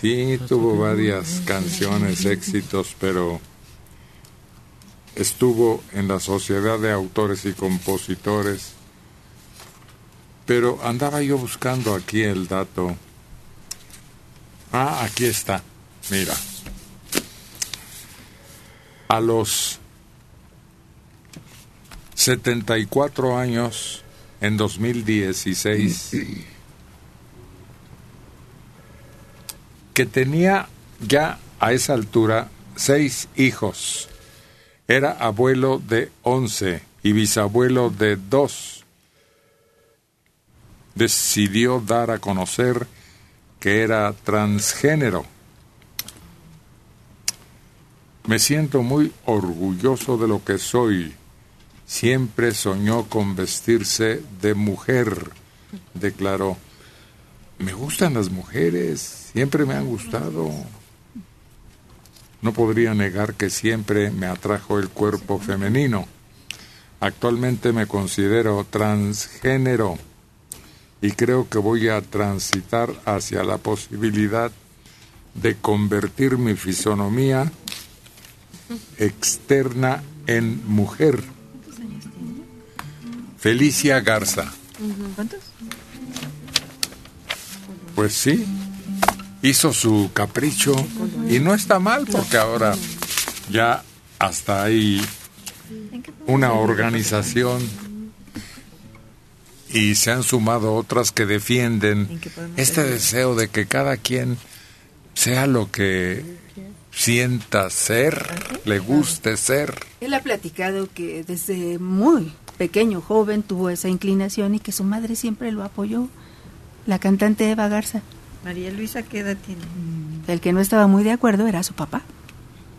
Sí, tuvo varias canciones, éxitos, pero estuvo en la Sociedad de Autores y Compositores. Pero andaba yo buscando aquí el dato. Ah, aquí está. Mira. A los 74 años en 2016, que tenía ya a esa altura seis hijos. Era abuelo de 11 y bisabuelo de dos. Decidió dar a conocer que era transgénero. Me siento muy orgulloso de lo que soy Siempre soñó con vestirse de mujer, declaró. Me gustan las mujeres, siempre me han gustado. No podría negar que siempre me atrajo el cuerpo femenino. Actualmente me considero transgénero y creo que voy a transitar hacia la posibilidad de convertir mi fisonomía externa en mujer Felicia Garza. ¿Cuántos? Pues sí, hizo su capricho y no está mal porque ahora ya hasta hay una organización y se han sumado otras que defienden este deseo de que cada quien sea lo que sienta ser, le guste ser. Él ha platicado que desde muy pequeño, joven, tuvo esa inclinación y que su madre siempre lo apoyó. La cantante Eva Garza. María Luisa, ¿qué edad tiene? Mm, el que no estaba muy de acuerdo era su papá.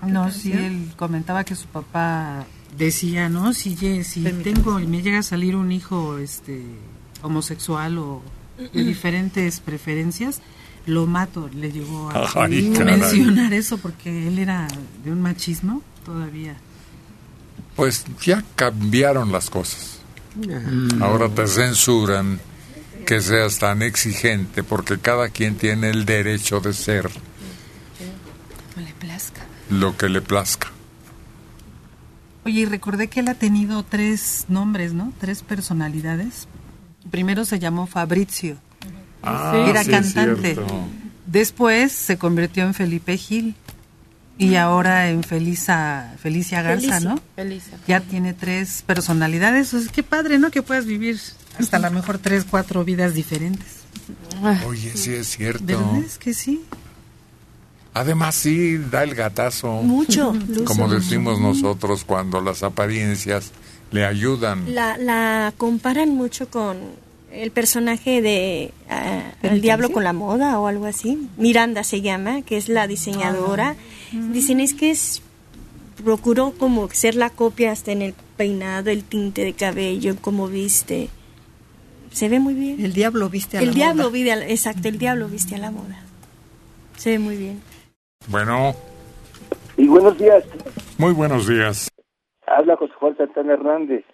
No, sí, él comentaba que su papá decía, ¿no? Si, si tengo, me llega a salir un hijo este homosexual o de diferentes preferencias, lo mato. Le llegó a mencionar eso porque él era de un machismo todavía pues ya cambiaron las cosas. Ahora te censuran que seas tan exigente porque cada quien tiene el derecho de ser lo que le plazca. Oye, y recordé que él ha tenido tres nombres, ¿no? Tres personalidades. Primero se llamó Fabrizio. Ah, era cantante. Después se convirtió en Felipe Gil y ahora en Felisa, Felicia Garza, ¿no? Felicia. Ya tiene tres personalidades. Es que padre, ¿no? Que puedas vivir hasta a lo mejor tres, cuatro vidas diferentes. Oye, sí es cierto. ¿Verdad es que sí? Además, sí, da el gatazo. Mucho. Como decimos nosotros cuando las apariencias le ayudan. La, la comparan mucho con el personaje de ah, El Diablo con la Moda o algo así. Miranda se llama, que es la diseñadora. Dicen es que es procuró como ser la copia hasta en el peinado, el tinte de cabello, cómo viste. Se ve muy bien. El diablo viste a el la diablo moda. viste a la- exacto, el diablo viste a la moda. Se ve muy bien. Bueno, Y buenos días. muy buenos días. Habla José Juan Santana Hernández.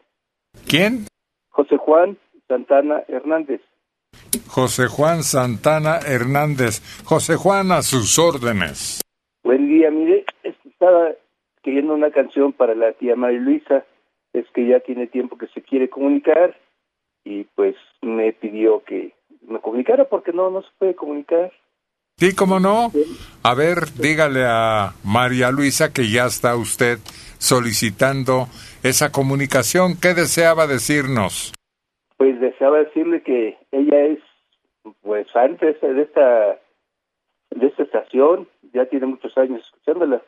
¿Quién? José Juan Santana Hernández. José Juan Santana Hernández. José Juan, a sus órdenes. Buen día, mire, estaba queriendo una canción para la tía María Luisa. Es que ya tiene tiempo que se quiere comunicar y pues me pidió que me comunicara porque no, no se puede comunicar. Sí, cómo no. A ver, dígale a María Luisa que ya está usted solicitando esa comunicación. ¿Qué deseaba decirnos? Pues deseaba decirle que ella es, pues antes de esta, de esta estación, ya tiene muchos años escuchándola.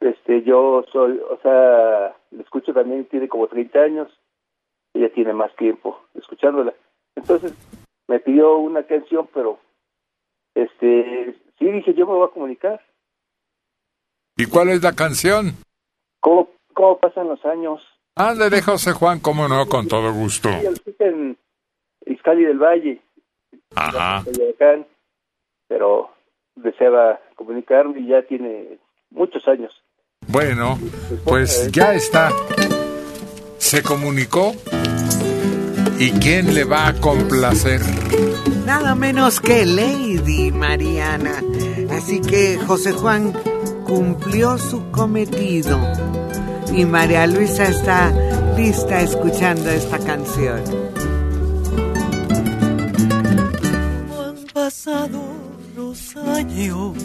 Este, yo soy, o sea, la escucho también, tiene como 30 años, ella tiene más tiempo escuchándola. Entonces, me pidió una canción, pero, este, sí dije, yo me voy a comunicar. ¿Y cuál es la canción? ¿Cómo, cómo pasan los años? Ándale, José Juan, cómo no, con todo gusto. Sí, en Izcali del Valle, Ajá. Pero deseaba comunicarme y ya tiene muchos años. Bueno, pues ya está. Se comunicó. ¿Y quién le va a complacer? Nada menos que Lady Mariana. Así que José Juan cumplió su cometido. Y María Luisa está lista escuchando esta canción. Han pasado los años,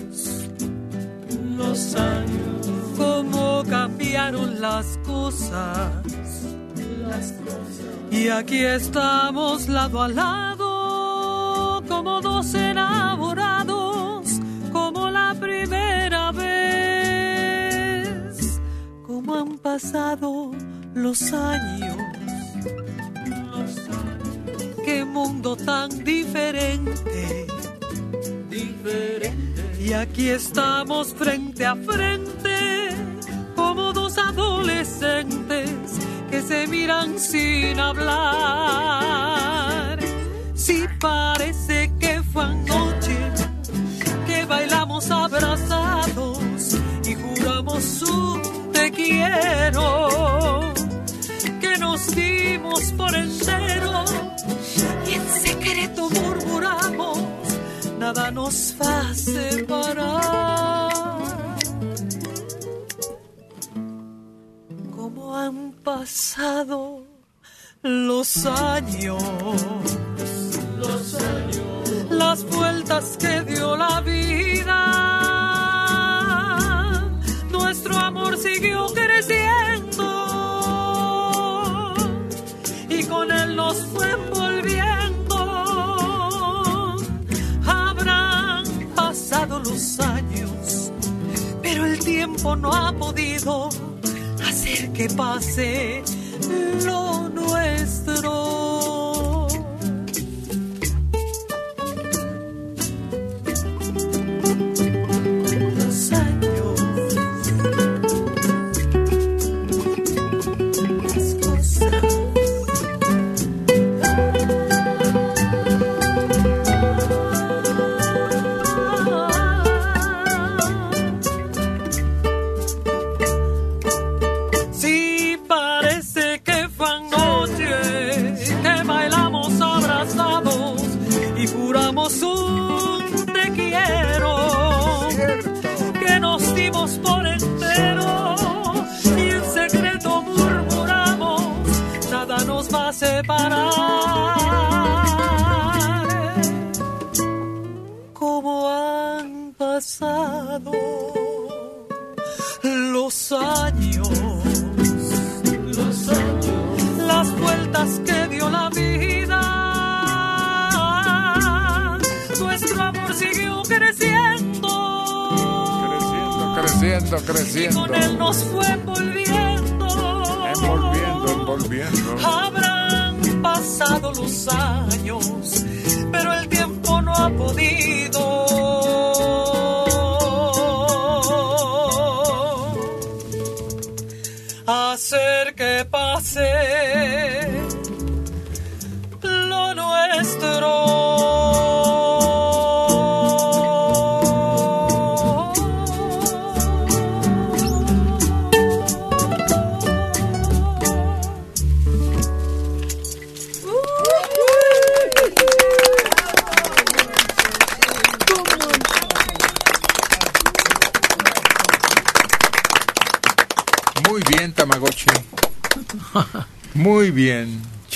los años, cómo cambiaron las cosas, las cosas. Y aquí estamos lado a lado, como dos enamorados, como la primera vez, como han pasado los años. Qué mundo tan diferente. Y aquí estamos frente a frente, como dos adolescentes que se miran sin hablar. Si parece que fue anoche que bailamos abrazados y juramos un te quiero, que nos dimos por entero y en secreto murmuramos, nada nos va a separar. Como han pasado los años, los años, las vueltas que dio la vida, nuestro amor siguió creciendo tiempo no ha podido hacer que pase lo nuestro.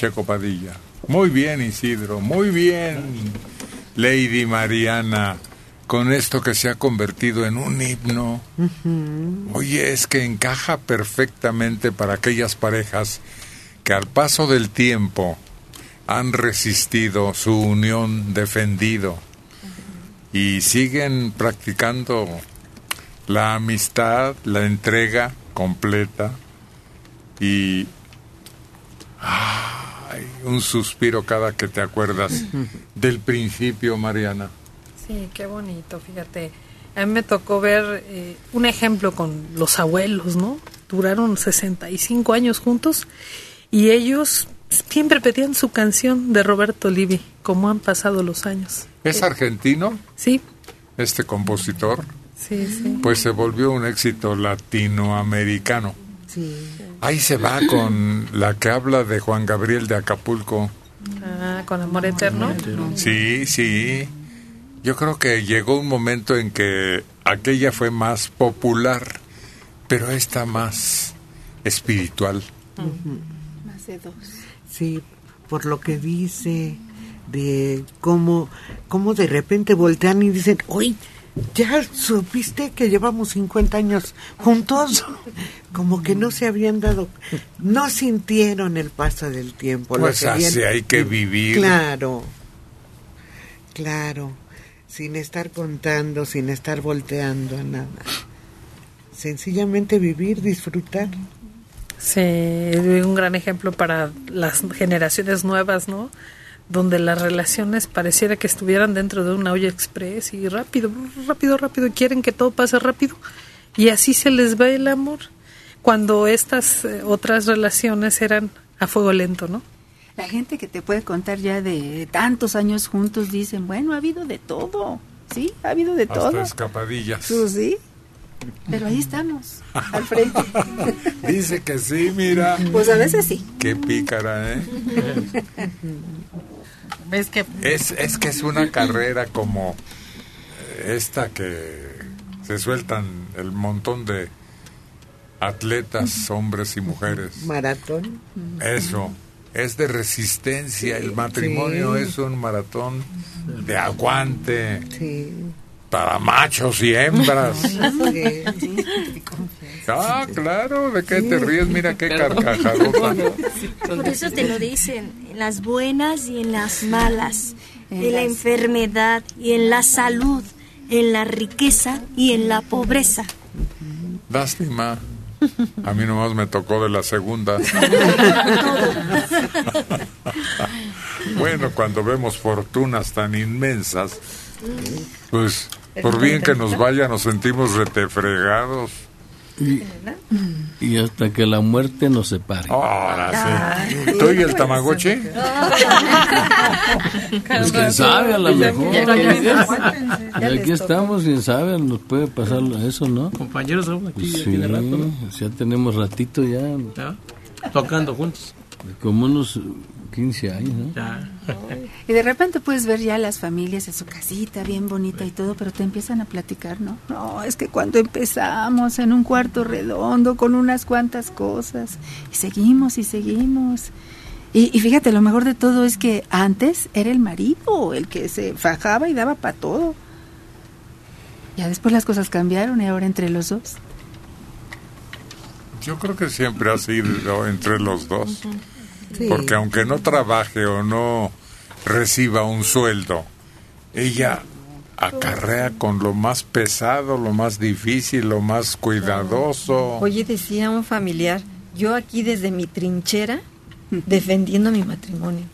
Bien, Checo Padilla. Muy bien, Isidro. Muy bien, Lady Mariana. Con esto que se ha convertido en un himno. Oye, es que encaja perfectamente para aquellas parejas que al paso del tiempo han resistido su unión defendido y siguen practicando la amistad, la entrega completa y un suspiro cada que te acuerdas del principio, Mariana. Sí, qué bonito, fíjate. A mí me tocó ver eh, un ejemplo con los abuelos, ¿no? Duraron 65 años juntos y ellos siempre pedían su canción de Roberto Livi, como han pasado los años. ¿Es argentino? Sí. Este compositor. Sí, sí. Pues se volvió un éxito latinoamericano. Sí. Ahí se va con la que habla de Juan Gabriel de Acapulco. Ah, con Amor Eterno. Sí, sí. Yo creo que llegó un momento en que aquella fue más popular, pero esta más espiritual. Más de dos. Sí, por lo que dice de cómo, cómo de repente voltean y dicen, oye, ¿ya supiste que llevamos 50 años juntos? Como que no se habían dado, no sintieron el paso del tiempo. lo Pues querían- así hay que vivir. Claro, claro, sin estar contando, sin estar volteando a nada. Sencillamente vivir, disfrutar. Sí, un gran ejemplo para las generaciones nuevas, ¿no? Donde las relaciones pareciera que estuvieran dentro de una olla express y rápido, rápido, rápido, y quieren que todo pase rápido. Y así se les va el amor. Cuando estas eh, otras relaciones eran a fuego lento, ¿no? La gente que te puede contar ya de tantos años juntos dicen, bueno, ha habido de todo, ¿sí? Ha habido de todo. Hasta escapadillas. Tú sí, pero ahí estamos, al frente. Dice que sí, mira. Pues a veces sí. Qué pícara, ¿eh? ¿Ves que Es, es que es una carrera como esta que se sueltan el montón de atletas, hombres y mujeres. Maratón. Eso, es de resistencia. El matrimonio Sí. es un maratón de aguante Sí. Para machos y hembras. Ah, claro, ¿de qué te ríes? Mira qué carcajadota. Por eso te lo dicen, en las buenas y en las malas, en la enfermedad y en la salud, en la riqueza y en la pobreza. Lástima. A mí nomás me tocó de la segunda. bueno, cuando vemos fortunas tan inmensas, pues por bien que nos vaya nos sentimos retefregados. Y, y hasta que la muerte nos separe. Ahora sí. ¿Tú y el Tamagotchi? Pues quién sabe, a lo mejor. Y aquí estamos, quién sabe, nos puede pasar eso, ¿no? Compañeros, somos aquí, Pues ya sí, tiene rato, ¿no? ya tenemos ratito ya, Ya, Tocando juntos. Como unos 15 años, ¿no? Ya. Y de repente puedes ver ya las familias en su casita, bien bonita y todo, pero te empiezan a platicar, ¿no? No, es que cuando empezamos en un cuarto redondo con unas cuantas cosas, y seguimos y seguimos. Y, y fíjate, lo mejor de todo es que antes era el marido el que se fajaba y daba para todo. Ya después las cosas cambiaron y ahora entre los dos. Yo creo que siempre ha sido entre los dos. Sí. Porque aunque no trabaje o no reciba un sueldo, ella acarrea con lo más pesado, lo más difícil, lo más cuidadoso. Oye, decía un familiar, yo aquí desde mi trinchera defendiendo mi matrimonio.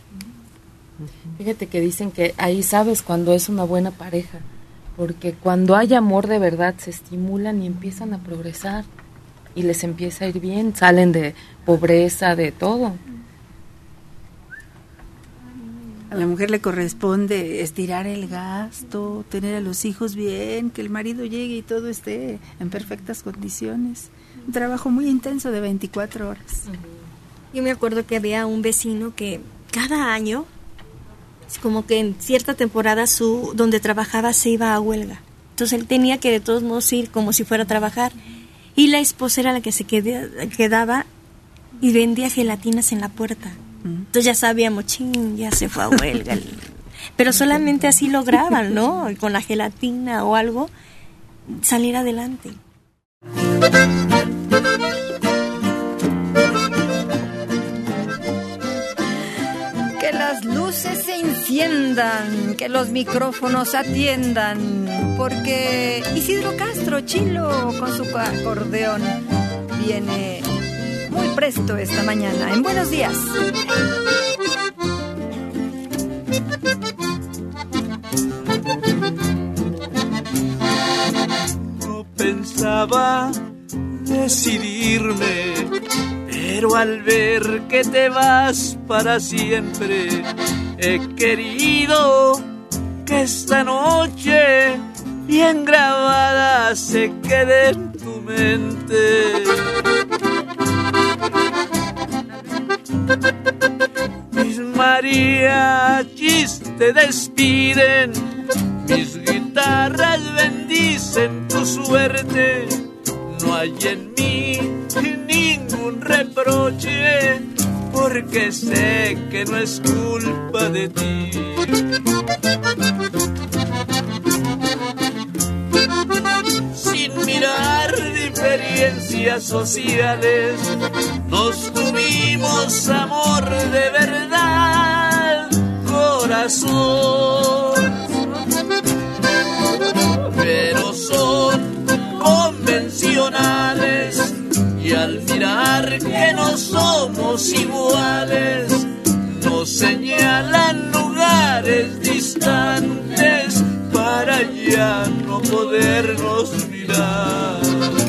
Fíjate que dicen que ahí sabes cuando es una buena pareja, porque cuando hay amor de verdad se estimulan y empiezan a progresar y les empieza a ir bien, salen de pobreza, de todo. A la mujer le corresponde estirar el gasto, tener a los hijos bien, que el marido llegue y todo esté en perfectas condiciones. Un trabajo muy intenso de 24 horas. Yo me acuerdo que había un vecino que cada año, como que en cierta temporada su donde trabajaba se iba a huelga. Entonces él tenía que de todos modos ir como si fuera a trabajar. Y la esposa era la que se quedaba y vendía gelatinas en la puerta. Entonces ya sabíamos, ching, ya se fue a huelga. el- Pero solamente así lograban, ¿no? Y Con la gelatina o algo, salir adelante. Que las luces se enciendan, que los micrófonos atiendan, porque Isidro Castro Chilo con su acordeón viene muy presto esta mañana. En buenos días. No pensaba decidirme, pero al ver que te vas para siempre, he querido que esta noche bien grabada se quede en tu mente. Mis mariachis te despiden, mis guitarras bendicen tu suerte. No hay en mí ningún reproche, porque sé que no es culpa de ti. Sin mirar diferencias sociales, nos tuvimos amor de verdad, corazón. Pero son convencionales y al mirar que no somos iguales, nos señalan lugares distantes para ya no podernos mirar.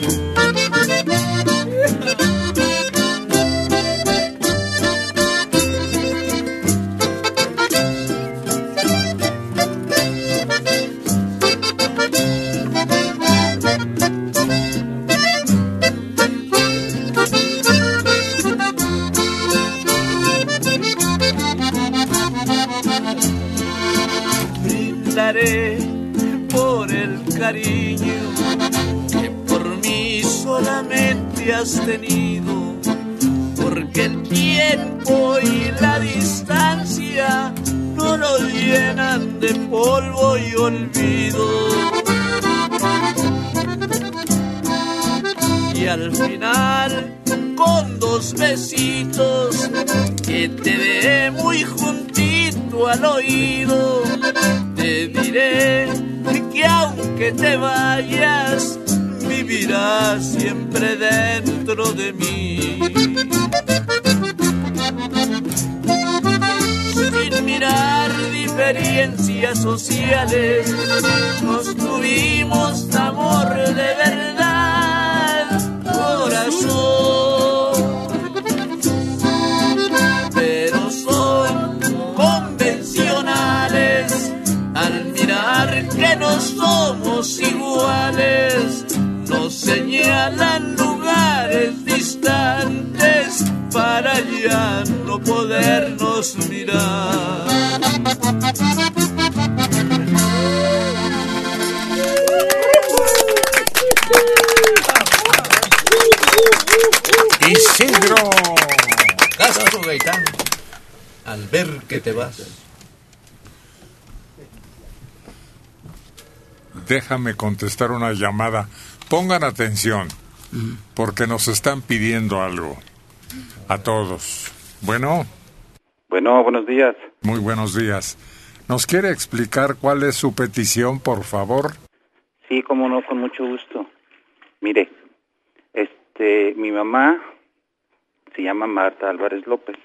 que por mí solamente has tenido, porque el tiempo y la distancia no lo llenan de polvo y olvido. Y al final, con dos besitos que te dé muy al oído, te diré que aunque te vayas, vivirás siempre dentro de mí. Sin mirar diferencias sociales, nos tuvimos amor de verdad, corazón. Que no somos iguales, nos señalan lugares distantes para ya no podernos mirar. Isidro Castro Gaitán, al ver que te vas. Déjame contestar una llamada. Pongan atención, porque nos están pidiendo algo. A todos. Bueno, Bueno, buenos días. muy buenos días. ¿Nos quiere explicar cuál es su petición, por favor? Sí, cómo no, con mucho gusto. Mire, este, mi mamá se llama Marta Álvarez López.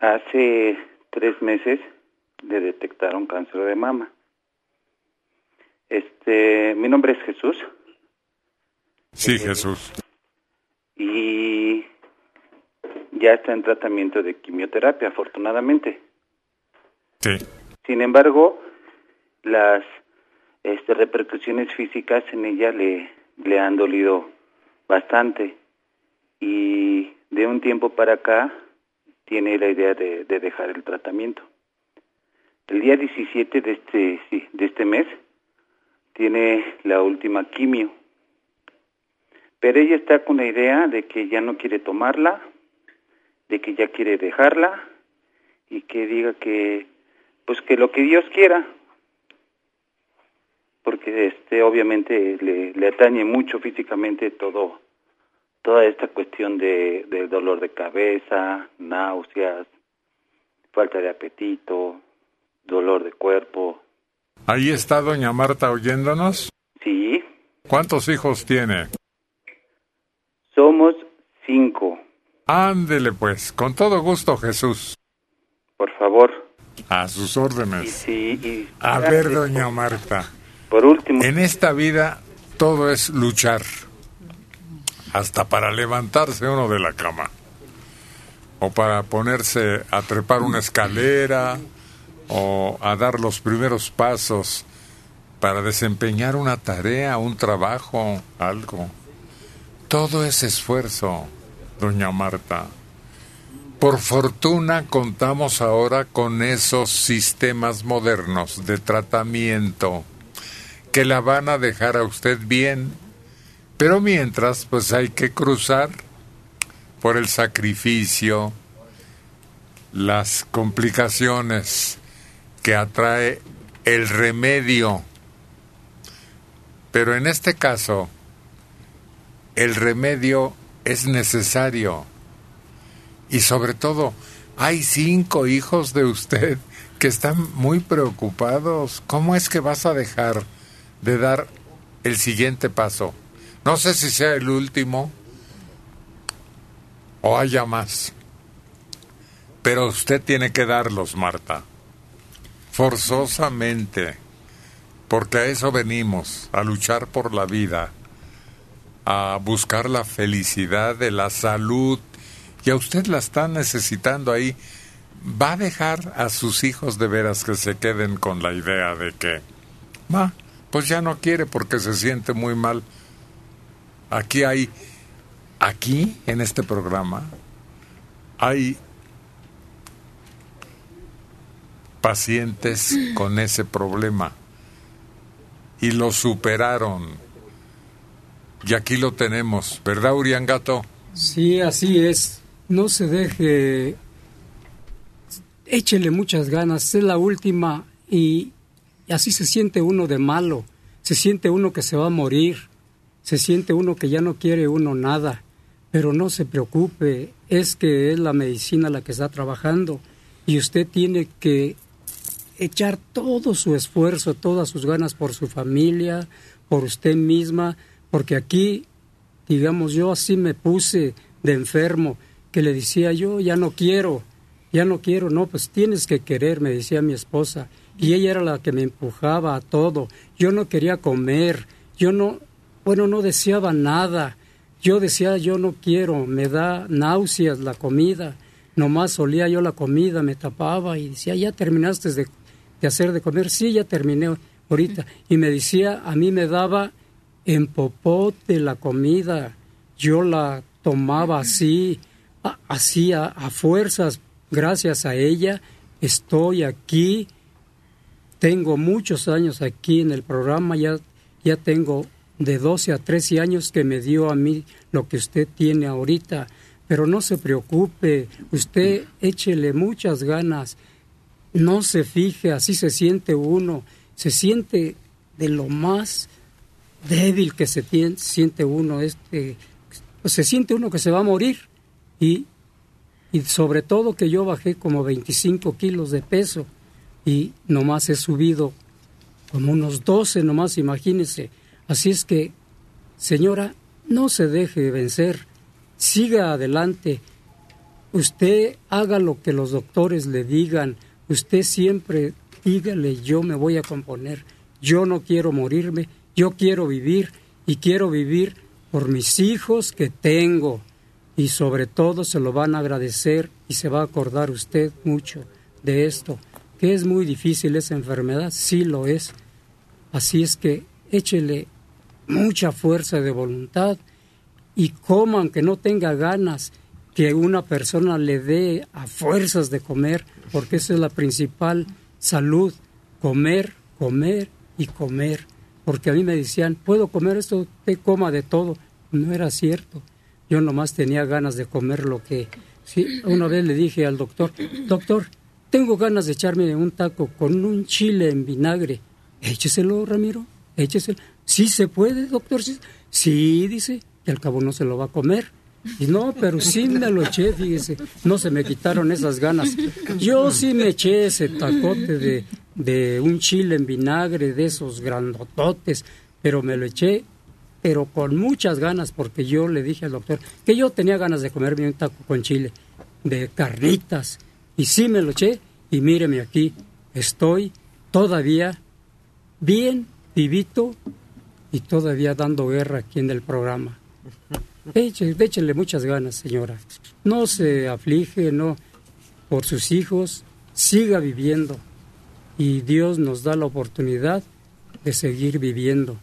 Hace tres meses le detectaron cáncer de mama. Este, mi nombre es Jesús Sí, Jesús. y ya está en tratamiento de quimioterapia, afortunadamente. Sí. Sin embargo, las este, repercusiones físicas en ella le, le han dolido bastante y de un tiempo para acá tiene la idea de, de dejar el tratamiento. El día 17 de este, sí, de este mes tiene la última quimio. Pero ella está con la idea de que ya no quiere tomarla, de que ya quiere dejarla y que diga que pues que lo que Dios quiera porque este obviamente le, atañe mucho físicamente todo toda esta cuestión de del dolor de cabeza náuseas falta de apetito dolor de cuerpo Ahí está doña Marta oyéndonos. sí ¿Cuántos hijos tiene? somos cinco Ándele pues, con todo gusto Jesús. por favor A sus órdenes. sí y A ver, doña Marta. Por último. En esta vida todo es luchar. Hasta para levantarse uno de la cama. O para ponerse a trepar una escalera. O a dar los primeros pasos para desempeñar una tarea, un trabajo, algo. Todo es esfuerzo, doña Marta. Por fortuna contamos ahora con esos sistemas modernos de tratamiento que la van a dejar a usted bien. Pero mientras, pues hay que cruzar por el sacrificio, las complicaciones que atrae el remedio. Pero en este caso, el remedio es necesario. Y sobre todo, hay cinco hijos de usted que están muy preocupados. ¿Cómo es que vas a dejar de dar el siguiente paso? No sé si sea el último o haya más. Pero usted tiene que darlos, Marta. Forzosamente. Porque a eso venimos, a luchar por la vida, a buscar la felicidad de la salud. Y a usted la está necesitando ahí. ¿Va a dejar a sus hijos de veras que se queden con la idea de que, ma, pues ya no quiere porque se siente muy mal? Aquí hay, aquí en este programa, hay pacientes con ese problema y lo superaron. Y aquí lo tenemos, ¿verdad, Uriangato? Sí, así es. No se deje. Échele muchas ganas. Es la última y, y así se siente uno de malo. Se siente uno que se va a morir. Se siente uno que ya no quiere uno nada. Pero no se preocupe. Es que es la medicina la que está trabajando. Y usted tiene que echar todo su esfuerzo, todas sus ganas por su familia, por usted misma, porque aquí, digamos, yo así me puse de enfermo, que le decía yo, ya no quiero, ya no quiero, no, pues tienes que querer, me decía mi esposa, y ella era la que me empujaba a todo, yo no quería comer, yo no, bueno, no deseaba nada, yo decía, yo no quiero, me da náuseas la comida, nomás olía yo la comida, me tapaba y decía, ya terminaste de, de hacer de comer, sí, ya terminé ahorita, y me decía, a mí me daba en popote la comida, yo la tomaba así, así a, a fuerzas, gracias a ella estoy aquí, tengo muchos años aquí en el programa, ya, ya tengo de 12 a 13 años que me dio a mí lo que usted tiene ahorita, pero no se preocupe, usted échele muchas ganas, no se fije, así se siente uno, se siente de lo más débil que se siente uno, este, pues se siente uno que se va a morir. Y, y sobre todo que yo bajé como 25 kilos de peso y nomás he subido como unos 12 nomás, imagínese. Así es que, señora, no se deje vencer, siga adelante, usted haga lo que los doctores le digan, usted siempre dígale yo me voy a componer, yo no quiero morirme, yo quiero vivir y quiero vivir por mis hijos que tengo. Y sobre todo se lo van a agradecer y se va a acordar usted mucho de esto, que es muy difícil esa enfermedad, sí lo es, así es que échele mucha fuerza de voluntad y coman que no tenga ganas que una persona le dé a fuerzas de comer, porque esa es la principal salud, comer, comer y comer. Porque a mí me decían, puedo comer esto, te coma de todo. No era cierto. Yo nomás tenía ganas de comer lo que... Sí, una vez le dije al doctor, doctor, tengo ganas de echarme un taco con un chile en vinagre. Écheselo, Ramiro, écheselo. Sí se puede, doctor. Sí, sí dice, que al cabo no se lo va a comer. Y no, pero sí me lo eché, fíjese. No se me quitaron esas ganas. Yo sí me eché ese tacote de, de un chile en vinagre, de esos grandototes, pero me lo eché, pero con muchas ganas, porque yo le dije al doctor que yo tenía ganas de comerme un taco con chile, de carnitas. Y sí me lo eché, y míreme aquí, estoy todavía bien vivito y todavía dando guerra aquí en el programa. Échenle muchas ganas, señora. No se aflige, no, por sus hijos, siga viviendo. Y Dios nos da la oportunidad de seguir viviendo.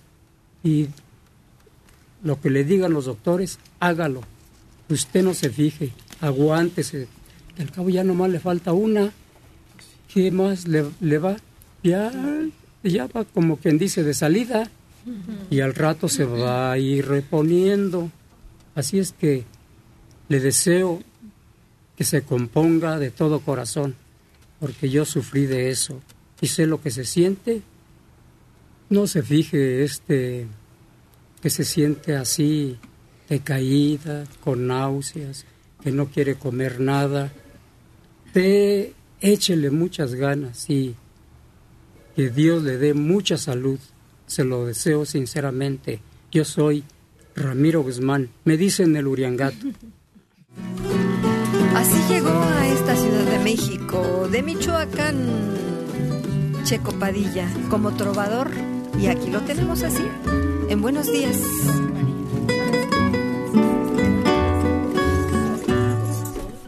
Y lo que le digan los doctores, hágalo. Usted no se fije, aguántese. Al cabo ya nomás le falta una. ¿Qué más le, le va? Ya, ya va como quien dice de salida. Y al rato se va a ir reponiendo. Así es que le deseo que se componga de todo corazón, porque yo sufrí de eso y sé lo que se siente. No se fije este que se siente así decaída, con náuseas, que no quiere comer nada. Te échele muchas ganas y que Dios le dé mucha salud. Se lo deseo sinceramente. Yo soy Ramiro Guzmán. Me dicen el Uriangato. Así llegó a esta Ciudad de México, de Michoacán, Checo Padilla, como trovador. Y aquí lo tenemos así, en Buenos Días.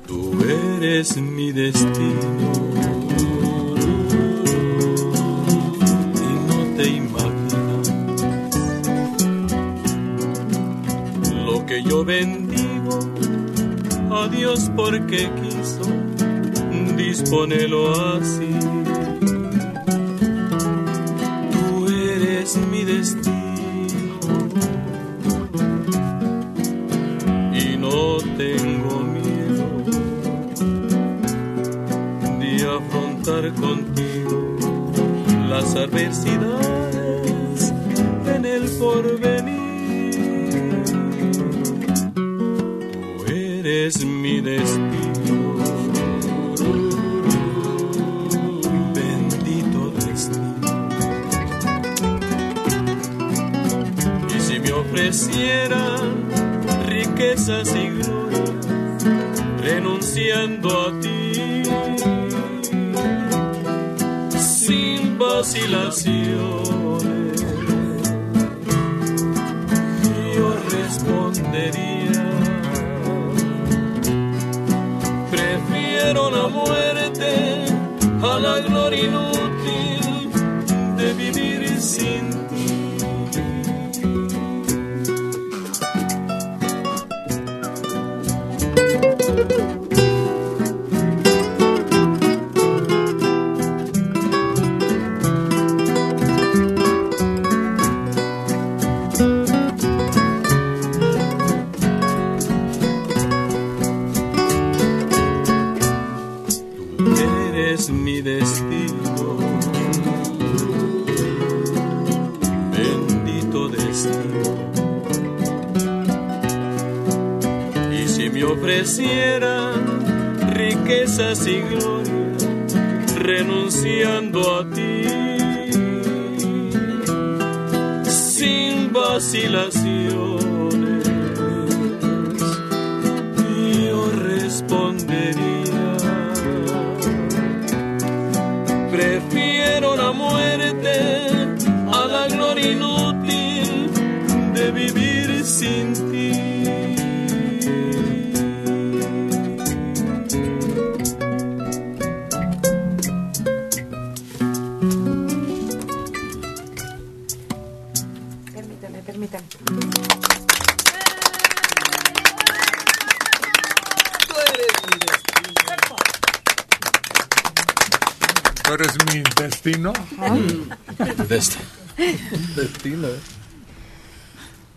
Tú eres mi destino. Lo que yo bendigo a Dios porque quiso disponerlo así. Tú eres mi destino y no tengo miedo de afrontar contigo las adversidades mi destino. Bendito destino. Y si me ofreciera riquezas y gloria, renunciando a ti, sin vacilaciones, yo respondería. Prefiero la muerte a la gloria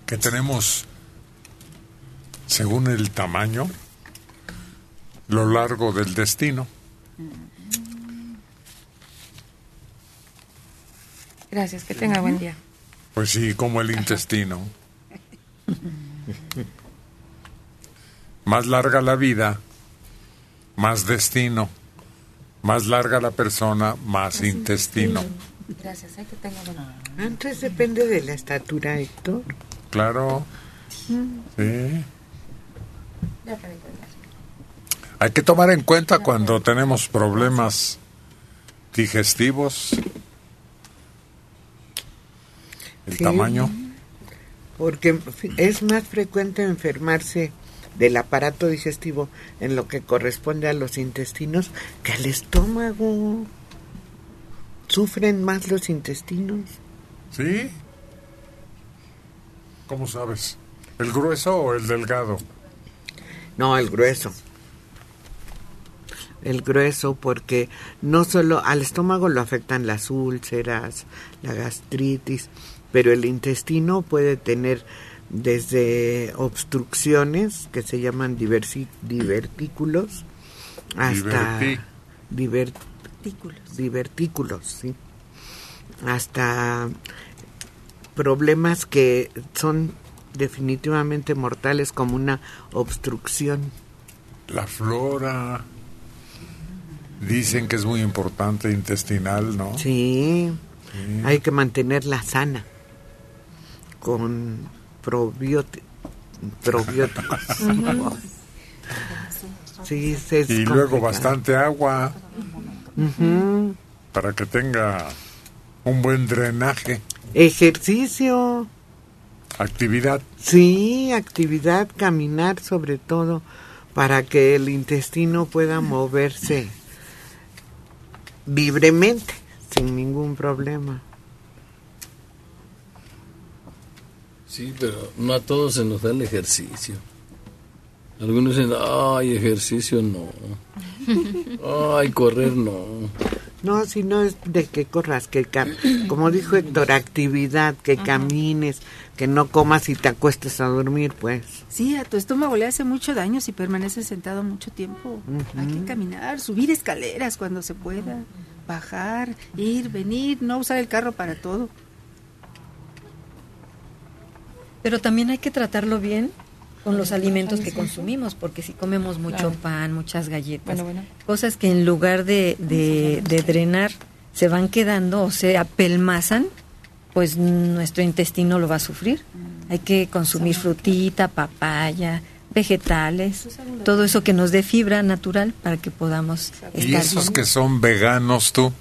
Que tenemos, según el tamaño, lo largo del destino. Gracias, que tenga buen día. Pues sí, como el intestino. Más larga la vida, más destino. Más larga la persona, más intestino. Gracias, ¿eh? que tenga buen día. Antes depende de la estatura, Héctor. Claro, sí. Hay que tomar en cuenta cuando tenemos problemas digestivos. El Sí. tamaño. Porque es más frecuente enfermarse del aparato digestivo en lo que corresponde a los intestinos que al estómago. Sufren más los intestinos. ¿Sí? ¿Cómo sabes? ¿El grueso o el delgado? No, el grueso. El grueso porque no solo al estómago lo afectan las úlceras, la gastritis, pero el intestino puede tener desde obstrucciones que se llaman diversi- divertículos hasta Diverti- divertículos, divertículos, sí. Hasta problemas que son definitivamente mortales como una obstrucción. La flora. Dicen que es muy importante intestinal, ¿no? Sí, hay que mantenerla sana con probióticos. Sí, es y luego bastante agua para que tenga un buen drenaje, Ejercicio, actividad. sí, actividad, caminar sobre todo, para que el intestino pueda moverse libremente, sin ningún problema. Sí, pero no a todos se nos da el ejercicio. Algunos dicen, ay, ejercicio no. Ay, correr no. No, si no es de que corras, que cam- como dijo Héctor, actividad, que camines, que no comas y te acuestes a dormir, pues. Sí, a tu estómago le hace mucho daño si permaneces sentado mucho tiempo. Hay que caminar, subir escaleras cuando se pueda, bajar, ir, venir, no usar el carro para todo. Pero también hay que tratarlo bien con los alimentos que consumimos, porque si comemos mucho Claro. pan, muchas galletas, Bueno, bueno. cosas que en lugar de, de, de drenar se van quedando o se apelmazan, pues nuestro intestino lo va a sufrir. Hay que consumir frutita, papaya, vegetales, todo eso que nos dé fibra natural para que podamos Y estar esos bien. que son veganos, tú,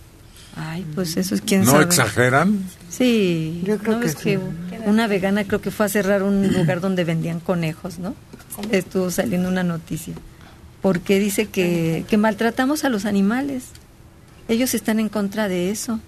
Ay, pues eso es quién ¿no sabe. exageran? Sí, Yo creo ¿no que ves sí. que una vegana creo que fue a cerrar un lugar donde vendían conejos, ¿no? Estuvo saliendo una noticia. Porque dice que, que maltratamos a los animales. Ellos están en contra de eso,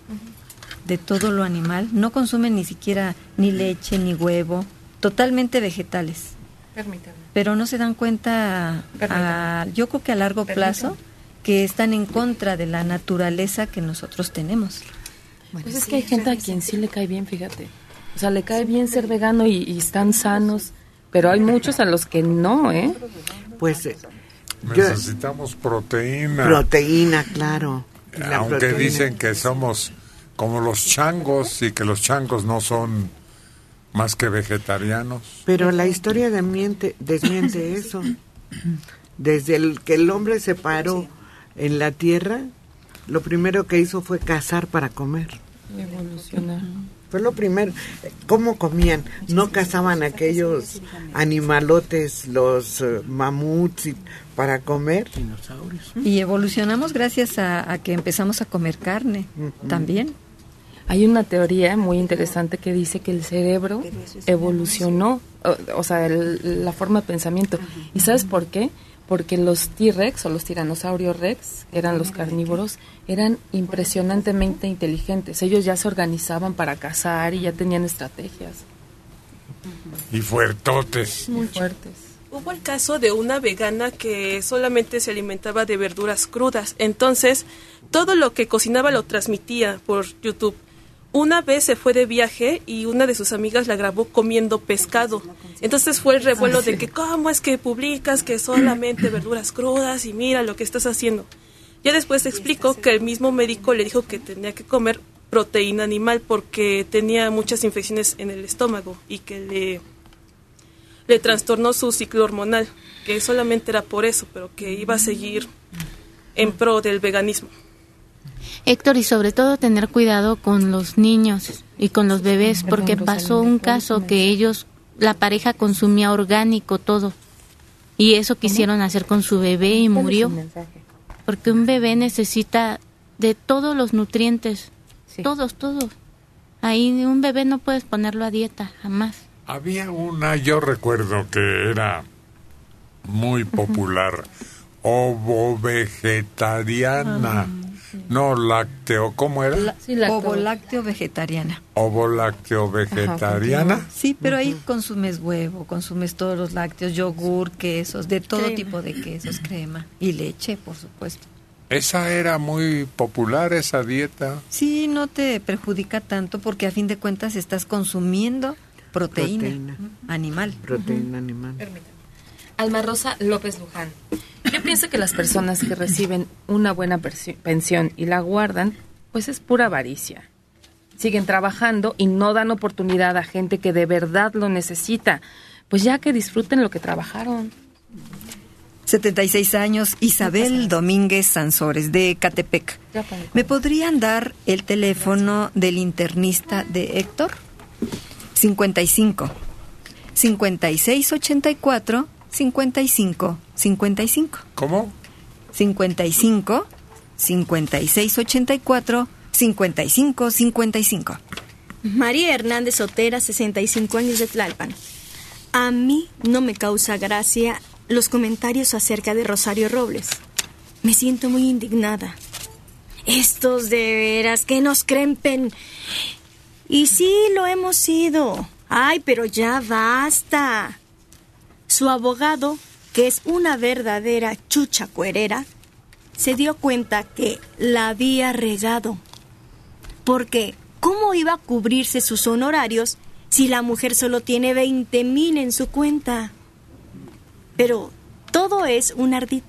de todo lo animal. No consumen ni siquiera ni leche ni huevo, totalmente vegetales. Permítame. Pero no se dan cuenta, a- yo creo que a largo plazo, que están en contra de la naturaleza que nosotros tenemos. Pues es que hay gente a quien sí le cae bien, fíjate. O sea, le cae bien ser vegano y, y están sanos, pero hay muchos a los que no, ¿eh? Pues eh, Necesitamos proteína. proteína, claro. La Aunque proteína- dicen que somos como los changos y que los changos no son más que vegetarianos. Pero la historia desmiente, desmiente eso. Desde el que el hombre se paró en la tierra, lo primero que hizo fue cazar para comer. Evolucionar. Fue lo primero. ¿Cómo comían? No cazaban aquellos animalotes, los eh, mamuts, y- para comer. Y evolucionamos gracias a, a que empezamos a comer carne también. Hay una teoría muy interesante que dice que el cerebro evolucionó, o, o sea, el- la forma de pensamiento. ¿Y sabes por qué? Porque los T-Rex o los tiranosaurios Rex, que eran los carnívoros, eran impresionantemente inteligentes. Ellos ya se organizaban para cazar y ya tenían estrategias Y fuertotes. muy fuertes. Hubo el caso de una vegana que solamente se alimentaba de verduras crudas. Entonces, todo lo que cocinaba lo transmitía por YouTube. Una vez se fue de viaje y una de sus amigas la grabó comiendo pescado. Entonces fue el revuelo de que cómo es que publicas que solamente verduras crudas y mira lo que estás haciendo. Ya después explicó que el mismo médico le dijo que tenía que comer proteína animal porque tenía muchas infecciones en el estómago y que le, le trastornó su ciclo hormonal, que solamente era por eso, pero que iba a seguir en pro del veganismo. Héctor, y sobre todo tener cuidado con los niños y con los bebés, porque pasó un caso que ellos, la pareja consumía orgánico todo, y eso quisieron hacer con su bebé y murió, porque un bebé necesita de todos los nutrientes, todos, todos. Ahí un bebé no puedes ponerlo a dieta, jamás. Había una, yo recuerdo que era muy popular, ovo vegetariana. No, lácteo, ¿cómo era? Ovo lácteo vegetariana. Ovo lácteo vegetariana. Sí, pero ahí consumes huevo, consumes todos los lácteos, yogur, quesos, de todo Crema. tipo de quesos, crema y leche, por supuesto. Esa era muy popular, esa dieta. Sí, no te perjudica tanto porque a fin de cuentas estás consumiendo proteína, Proteína. animal. Proteína animal. Alma Rosa López Luján. Yo pienso que las personas que reciben una buena pensión y la guardan, pues es pura avaricia. Siguen trabajando y no dan oportunidad a gente que de verdad lo necesita. Pues ya que disfruten lo que trabajaron. 76 años, Isabel Domínguez Sansores, de Catepec. ¿Me podrían dar el teléfono del internista de Héctor? 55 5684 55 55. ¿Cómo? 55 5684 55 55. María Hernández Sotera, 65 años de Tlalpan. A mí no me causa gracia los comentarios acerca de Rosario Robles. Me siento muy indignada. Estos de veras que nos crempen. Y sí, lo hemos sido. Ay, pero ya basta. Su abogado, que es una verdadera chucha cuerera, se dio cuenta que la había regado. Porque, ¿cómo iba a cubrirse sus honorarios si la mujer solo tiene 20 mil en su cuenta? Pero todo es un ardid,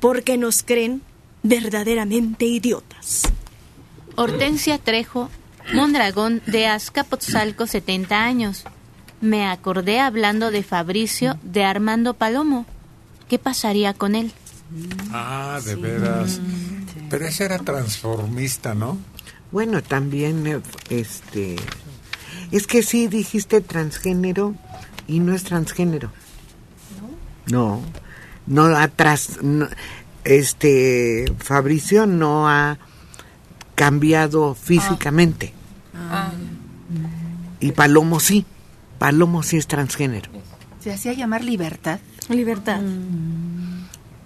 porque nos creen verdaderamente idiotas. Hortensia Trejo, Mondragón de Azcapotzalco, 70 años. Me acordé hablando de Fabricio de Armando Palomo. ¿Qué pasaría con él? Ah, de veras. Pero ese era transformista, ¿no? Bueno, también, eh, este, es que sí dijiste transgénero y no es transgénero. No, no atrás, no, este, Fabricio no ha cambiado físicamente Ah. y Palomo sí, Palomo sí es transgénero, Se hacía llamar libertad. Libertad.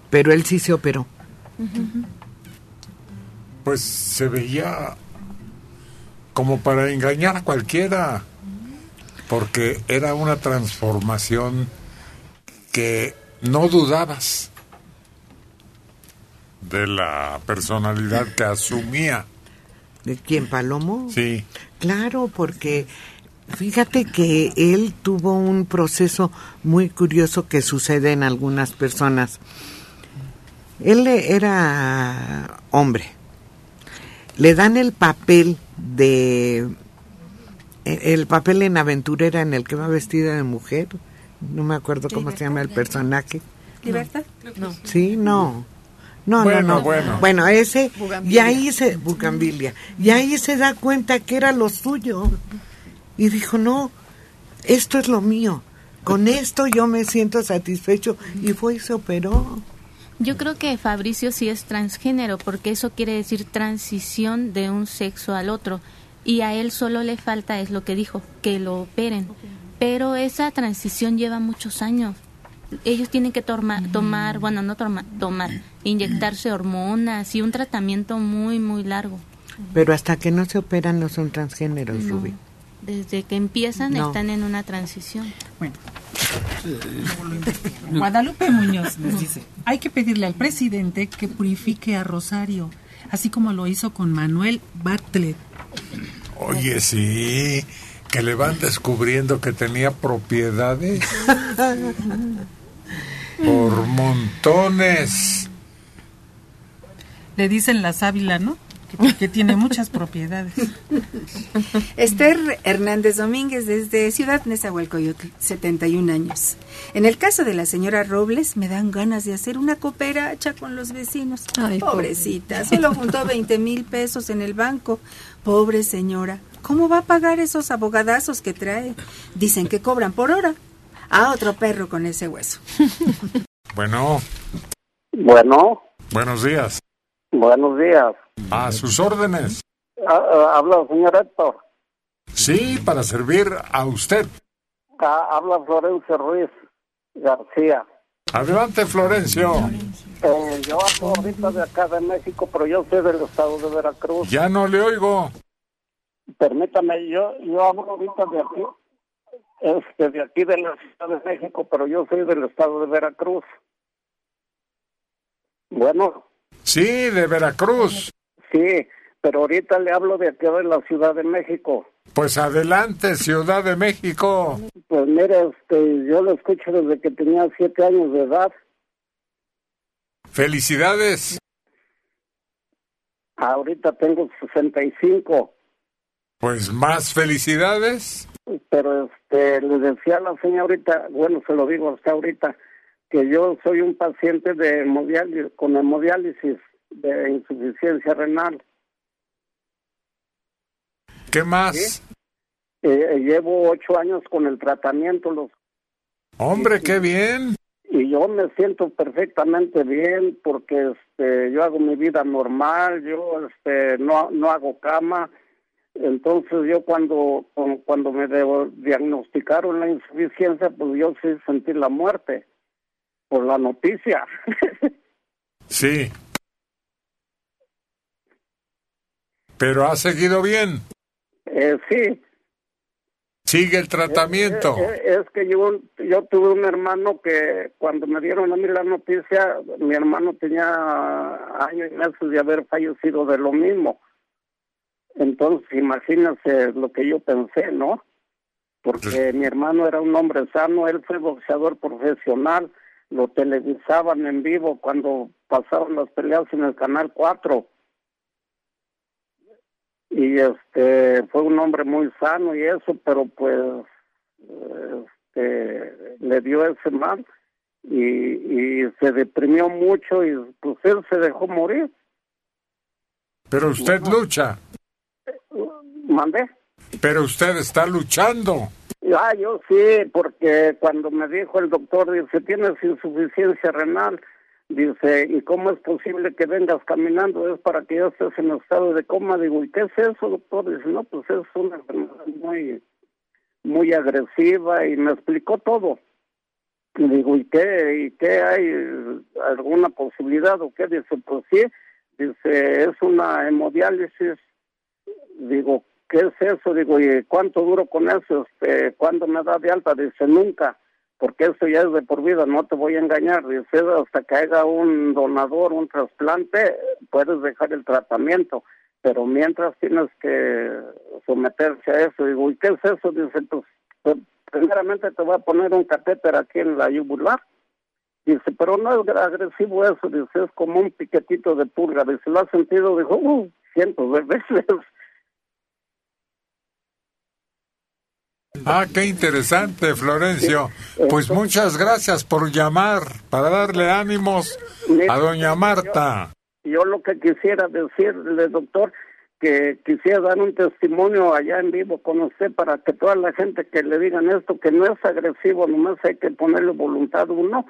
pero él sí se operó. Pues se veía como para engañar a cualquiera, porque era una transformación que no dudabas de la personalidad que asumía. ¿De quién, Palomo? Sí. Claro, porque fíjate que él tuvo un proceso muy curioso que sucede en algunas personas. Él era hombre. Le dan el papel de el papel en aventurera en el que va vestida de mujer. No me acuerdo cómo se llama el personaje. ¿Libertad? No. Sí, no. No, Bueno, no, no. bueno. Bueno, ese, y ahí se, Bugambilia, y ahí se da cuenta que era lo suyo. Y dijo, no, esto es lo mío. Con esto yo me siento satisfecho. Y fue y se operó. Yo creo que Fabricio sí es transgénero, porque eso quiere decir transición de un sexo al otro. Y a él solo le falta, es lo que dijo, que lo operen. Pero esa transición lleva muchos años. Ellos tienen que torma- tomar, bueno, no torma- tomar, inyectarse hormonas y un tratamiento muy, muy largo. Pero hasta que no se operan no son transgéneros, No. Rubí. Desde que empiezan No. están en una transición. Bueno, Guadalupe Muñoz nos dice, hay que pedirle al presidente que purifique a Rosario, así como lo hizo con Manuel Bartlett. Oye, sí, que le van descubriendo que tenía propiedades por montones. Le dicen la sábila, ¿no? Que, que tiene muchas propiedades. Esther Hernández Domínguez desde Ciudad Nezahualcóyotl, 71 años. En el caso de la señora Robles, me dan ganas de hacer una cooperacha con los vecinos. Ay, Pobrecita, solo juntó 20 mil pesos en el banco. Pobre señora, ¿cómo va a pagar esos abogadazos que trae? Dicen que cobran por hora. A otro perro con ese hueso. Bueno, Bueno, buenos días. buenos días. A sus órdenes. Ah, ah, habla el señor Héctor. Sí, para servir a usted. Ah, habla Florencio Ruiz García. Adelante, Florencio. Eh, yo hablo ahorita de acá de México, pero yo soy del estado de Veracruz. Ya no le oigo. Permítame, yo, yo hablo ahorita de aquí, este, de aquí de la Ciudad de México, pero yo soy del estado de Veracruz. Bueno, Sí, de Veracruz. Sí, pero ahorita le hablo de aquí de la Ciudad de México. Pues adelante, Ciudad de México. Pues mire, este, yo lo escucho desde que tenía siete años de edad. Felicidades. Ahorita tengo 65, Pues más felicidades. pero este, le decía a la señorita, bueno, se lo digo hasta ahorita, que yo soy un paciente de hemodiálisis, con hemodiálisis de insuficiencia renal. ¿Qué más? Eh, llevo ocho años con el tratamiento, los Hombre, qué bien. y yo me siento perfectamente bien porque este yo hago mi vida normal yo este no no hago cama entonces yo cuando cu- cuando me diagnosticaron la insuficiencia pues yo sí sentí la muerte por la noticia Sí. Pero ha seguido bien. eh, sí Sigue el tratamiento. Eh, eh, es que yo yo tuve un hermano que cuando me dieron a mí la noticia mi hermano tenía años y meses de haber fallecido de lo mismo Entonces, imagínense lo que yo pensé, ¿no? Porque mi hermano era un hombre sano, él fue boxeador profesional, lo televisaban en vivo cuando pasaban las peleas en el Canal 4. Y este, fue un hombre muy sano y eso, pero pues este, le dio ese mal y, y se deprimió mucho y pues él se dejó morir. Pero usted lucha. ¿Mandé? Pero usted está luchando. Ah, yo sí, porque cuando me dijo el doctor, dice, tienes insuficiencia renal, dice, ¿y cómo es posible que vengas caminando? Es para que ya estés en estado de coma. Digo, ¿y qué es eso, doctor? Dice, no, pues es una enfermedad muy, muy agresiva y me explicó todo. Y digo, ¿y qué, y qué hay? ¿Alguna posibilidad o qué? Dice, pues sí, dice, es una hemodiálisis. Digo, ¿qué es eso? Digo, ¿y cuánto duro con eso? Este, ¿Cuándo me da de alta? Dice, nunca, porque eso ya es de por vida, no te voy a engañar. Dice, hasta que haya un donador, un trasplante, puedes dejar el tratamiento, pero mientras tienes que someterse a eso. Digo, ¿y qué es eso? Dice, pues, pues, primeramente te voy a poner un catéter aquí en la yugular. Dice, pero no es agresivo eso, dice, es como un piquetito de pulga. Dice, ¿lo has sentido? Dijo, uh, cientos de veces. Ah, qué interesante, Florencio. Pues muchas gracias por llamar para darle ánimos a doña Marta. Yo lo que quisiera decirle, doctor, que quisiera dar un testimonio allá en vivo con usted para que toda la gente que le digan esto, que no es agresivo, nomás hay que ponerle voluntad uno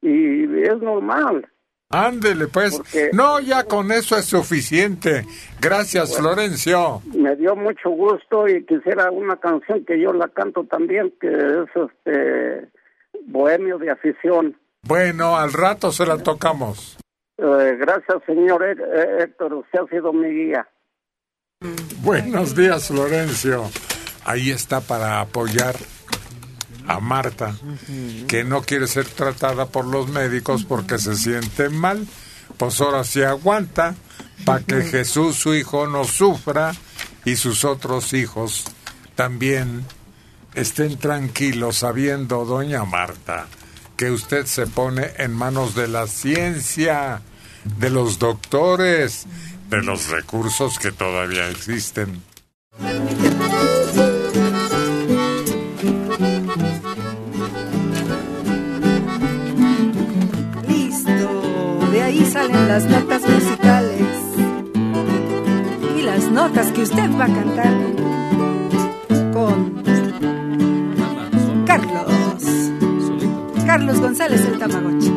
y es normal. Ándele, pues. No, ya con eso es suficiente. Gracias, Florencio. Me dio mucho gusto y quisiera una canción que yo la canto también, que es este Bohemio de afición. Bueno, al rato se la tocamos. Eh, gracias, señor Hé- Héctor, usted ha sido mi guía. Buenos días, Florencio. Ahí está para apoyar a Marta, que no quiere ser tratada por los médicos porque se siente mal. Pues ahora sí aguanta para que Jesús, su hijo, no sufra y sus otros hijos también estén tranquilos sabiendo, doña Marta, que usted se pone en manos de la ciencia, de los doctores, de los recursos que todavía existen. Las notas musicales y las notas que usted va a cantar con Carlos. Carlos González el Tamagotchi.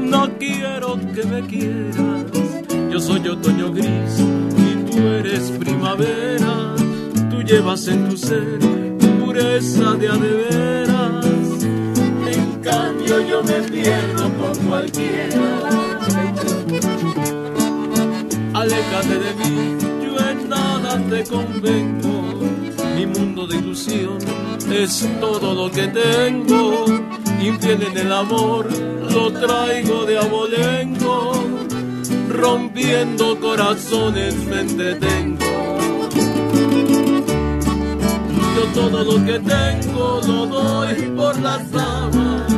No quiero que me quieras. Yo soy otoño gris y tú eres primavera. Tú llevas en tu ser pureza de a de veras. En cambio yo me pierdo por cualquiera. Aléjate de mí, yo en nada te convengo. Mi mundo de ilusión es todo lo que tengo. Infiel en el amor, lo traigo de abolengo. Rompiendo corazones me entretengo. Yo todo lo que tengo lo doy por las damas.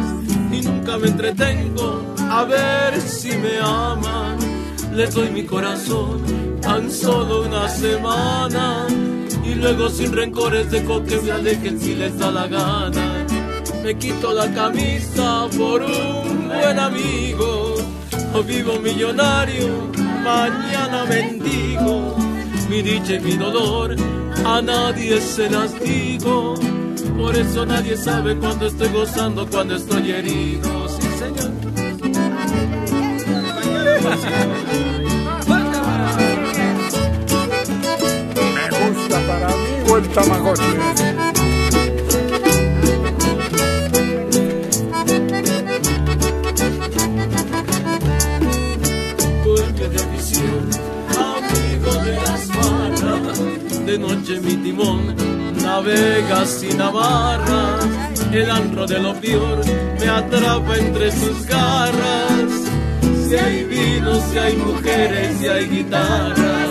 Y nunca me entretengo a ver si me aman. Les doy mi corazón tan solo una semana y luego sin rencores dejo que me alejen si les da la gana. Me quito la camisa por un buen amigo. Hoy vivo millonario, mañana mendigo. Mi dicha y mi dolor a nadie se las digo. Por eso nadie sabe cuando estoy gozando, cuando estoy herido. Sí, señor. Me gusta para mí o el. De noche mi timón navega sin amarras. El antro de lo peor me atrapa entre sus garras. Si hay vino, si hay mujeres, si hay guitarras.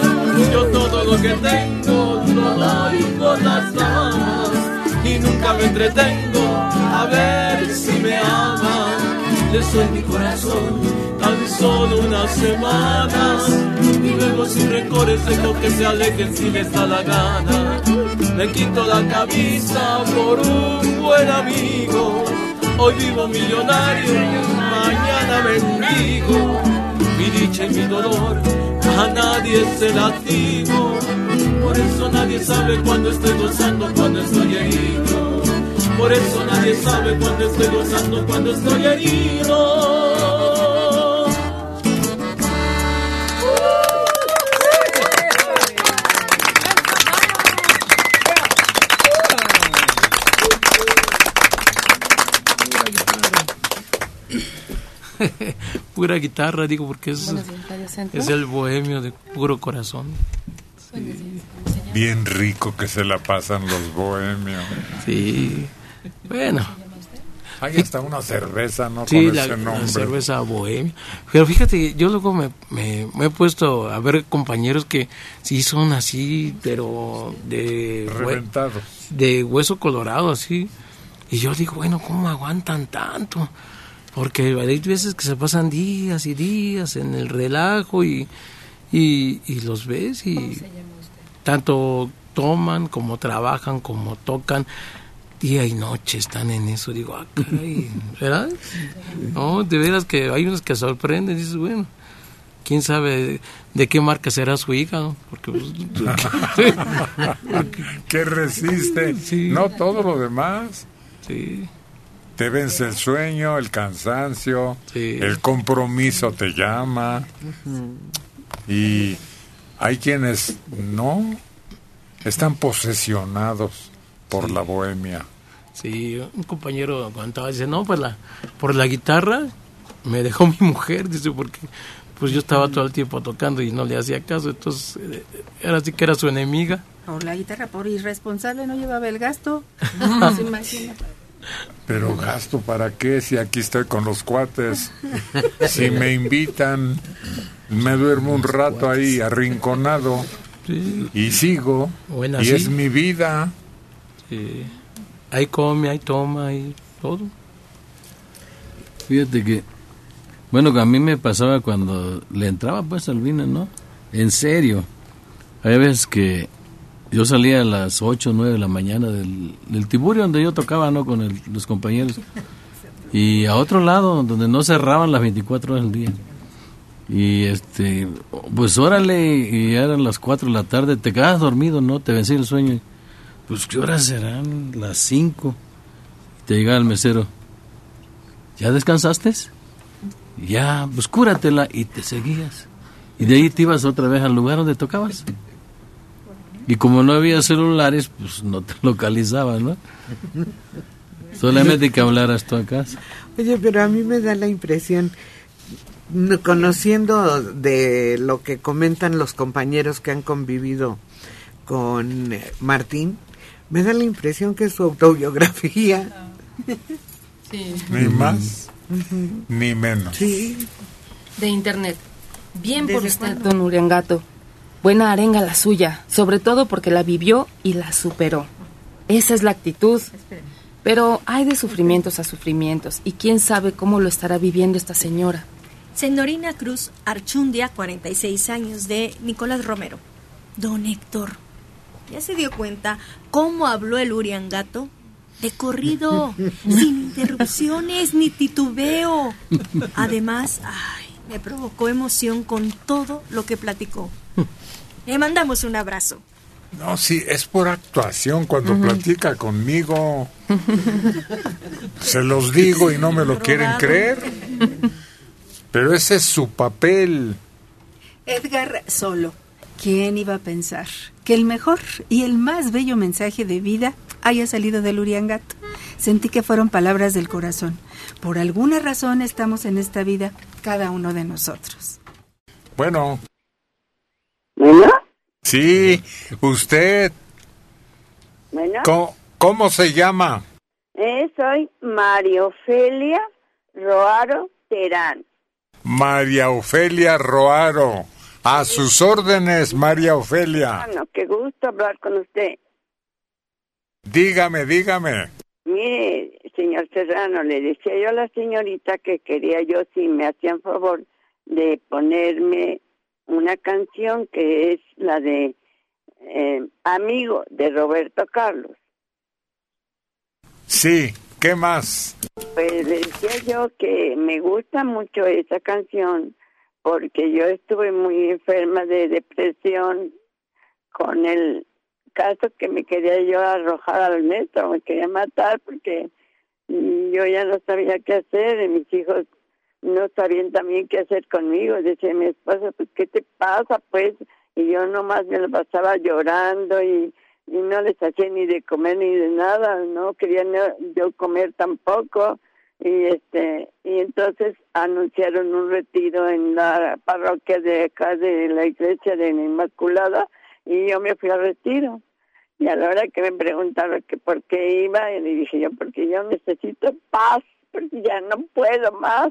Yo todo lo que tengo lo doy con las damas. Y nunca me entretengo a ver si me aman. Les doy mi corazón tan solo unas semanas y luego sin rencores dejo que se alejen si les da la gana. Me quito la camisa por un buen amigo. Hoy vivo millonario, mañana mendigo. Mi dicha y mi dolor a nadie se las digo. Por eso nadie sabe cuando estoy gozando, cuando estoy herido. Por eso nadie sabe cuando estoy gozando, cuando estoy herido. Pura guitarra, digo, porque es, es el bohemio de puro corazón. Bien rico que se la pasan los bohemios. Sí. Bueno. Hay hasta una cerveza, ¿no? Sí, Con la, ese la nombre. cerveza bohemia. Pero fíjate, yo luego me, me, me he puesto a ver compañeros que sí son así, pero de, Reventados. de hueso colorado, así. Y yo digo, bueno, ¿cómo aguantan tanto? Porque hay veces que se pasan días y días en el relajo y, y, y los ves y tanto toman como trabajan como tocan día y noche están en eso digo ah, caray, ¿verdad? no de veras que hay unos que sorprenden dices bueno quién sabe de qué marca será su hígado porque pues, que resiste no todo lo demás. Sí te vence el sueño el cansancio el compromiso te llama y hay quienes no están posesionados por la bohemia Sí, un compañero contaba, dice, no, pues la, por la guitarra me dejó mi mujer, dice, porque pues yo estaba todo el tiempo tocando y no le hacía caso, entonces eh, era así que era su enemiga. Por la guitarra, por irresponsable no llevaba el gasto. ¿Se imagina? Pero gasto para qué si aquí estoy con los cuates. Si me invitan, me duermo un rato ahí arrinconado y sigo. Bueno, y es mi vida. Sí. Ahí come, ahí toma, ahí todo. Fíjate que, bueno, que a mí me pasaba cuando le entraba pues al vino, ¿no? En serio. Hay veces que yo salía a las 8 o 9 de la mañana del, del Tiburio donde yo tocaba, ¿no? Con los compañeros. Y a otro lado, donde no cerraban las 24 horas del día. Y este, pues órale, y eran las 4 de la tarde, te quedas dormido, ¿no? Te vencía el sueño. Pues, ¿qué horas serán? Las 5. Y te llegaba el mesero. ¿Ya descansaste? Ya, pues cúratela y te seguías. Y de ahí te ibas otra vez al lugar donde tocabas. Y como no había celulares, pues no te localizaban, ¿no? Solamente que hablaras tú a casa. Oye, pero a mí me da la impresión, no- conociendo de lo que comentan los compañeros que han convivido con eh, Martín, me da la impresión que su autobiografía... Ni más, ni menos. Sí. De internet. Bien por ¿Desde usted, don Uriangato. Buena arenga la suya, sobre todo porque la vivió y la superó. Esa es la actitud. Pero hay de sufrimientos a sufrimientos y quién sabe cómo lo estará viviendo esta señora. Senorina Cruz Archundia, 46 años, de Nicolás Romero. Don Héctor, ¿ya se dio cuenta cómo habló el Uriangato? De corrido, sin interrupciones ni titubeo. Además, ay, me provocó emoción con todo lo que platicó. Le mandamos un abrazo. No, sí, es por actuación cuando platica conmigo. Se los digo y no me lo quieren creer. Pero ese es su papel. Edgar solo. ¿Quién iba a pensar que el mejor y el más bello mensaje de vida haya salido del Uriangato? Sentí que fueron palabras del corazón. Por alguna razón estamos en esta vida, cada uno de nosotros. Bueno, ¿Bueno? sí, usted, Bueno, ¿cómo, cómo se llama? eh, soy María Ofelia Roaro Terán. María Ofelia Roaro. A sus órdenes, María Ofelia. Bueno, qué gusto hablar con usted. Dígame, dígame. Mire, señor Serrano, le decía yo a la señorita que quería yo, si me hacían favor, de ponerme una canción que es la de eh, Amigo de Roberto Carlos. Sí, ¿qué más? Pues decía yo que me gusta mucho esa canción porque yo estuve muy enferma de depresión con el caso que me quería yo arrojar al metro, me quería matar porque yo ya no sabía qué hacer y mis hijos no sabían también qué hacer conmigo. Decía mi esposa, pues ¿qué te pasa pues? Y yo nomás me lo pasaba llorando y, no les hacía ni de comer ni de nada, no quería yo comer tampoco y este y entonces anunciaron un retiro en la parroquia de acá de la iglesia de la Inmaculada y yo me fui al retiro y a la hora que me preguntaron que por qué iba y le dije yo porque yo necesito paz porque ya no puedo más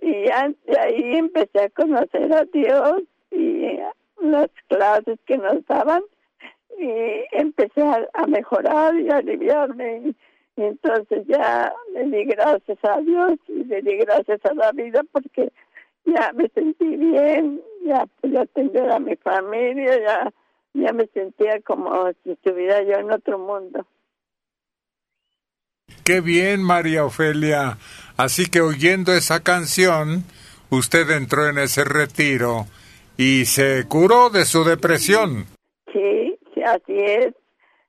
y ya ahí empecé a conocer a Dios y las clases que nos daban y empecé a, mejorar y a aliviarme y, y entonces ya le di gracias a Dios y le di gracias a la vida porque ya me sentí bien, ya pude atender a mi familia, ya, ya me sentía como si estuviera yo en otro mundo. Qué bien, María Ofelia. Así que oyendo esa canción, usted entró en ese retiro y se curó de su depresión. Sí, sí, así es.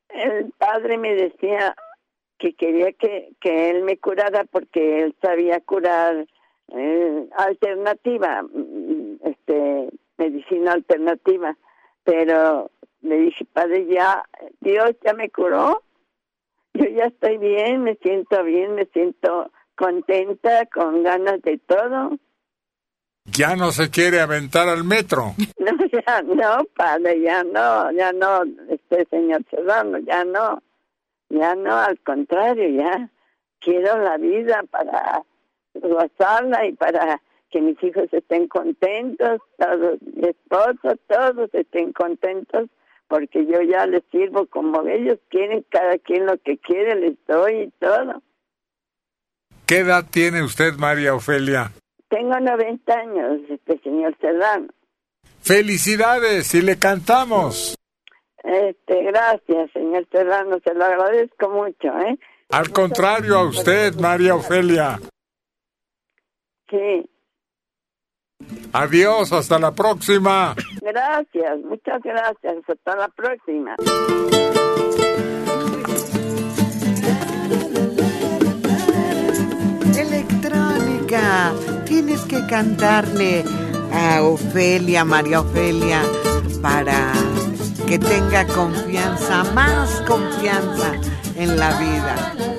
El padre me decía que quería que, que él me curara porque él sabía curar eh, alternativa, mm, este, medicina alternativa. Pero le dije, padre, ya, Dios ya me curó. Yo ya estoy bien, me siento bien, me siento contenta, con ganas de todo. Ya no se quiere aventar al metro. No, ya no, padre, ya no, ya no, este señor Serrano, ya no, ya no, al contrario, ya quiero la vida para gozarla y para que mis hijos estén contentos, todos, mi esposo, todos estén contentos, porque yo ya les sirvo como ellos quieren, cada quien lo que quiere les doy y todo. ¿Qué edad tiene usted, María Ofelia? Tengo 90 años, este señor Serrano. Felicidades y le cantamos. Este, gracias, señor Serrano, se lo agradezco mucho, ¿eh? Al contrario a usted, María Ofelia. Sí, Adiós, hasta la próxima. gracias, muchas gracias, hasta la próxima. Electrónica, tienes que cantarle a Ofelia, María Ofelia, para que tenga confianza, más confianza en la vida.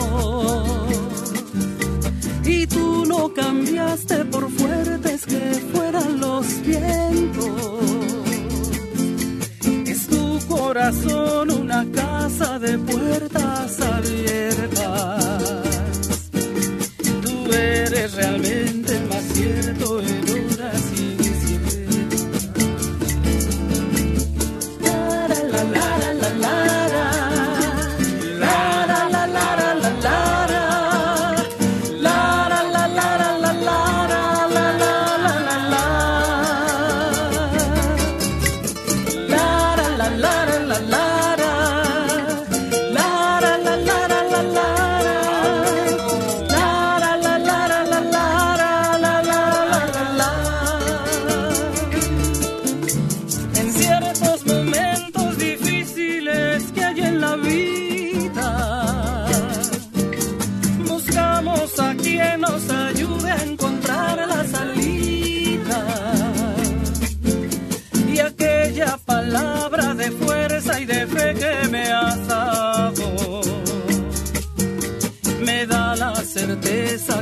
cambiaste por fuertes que fueran los vientos. Es tu corazón una casa de puertas abiertas. Tú eres realmente el más cierto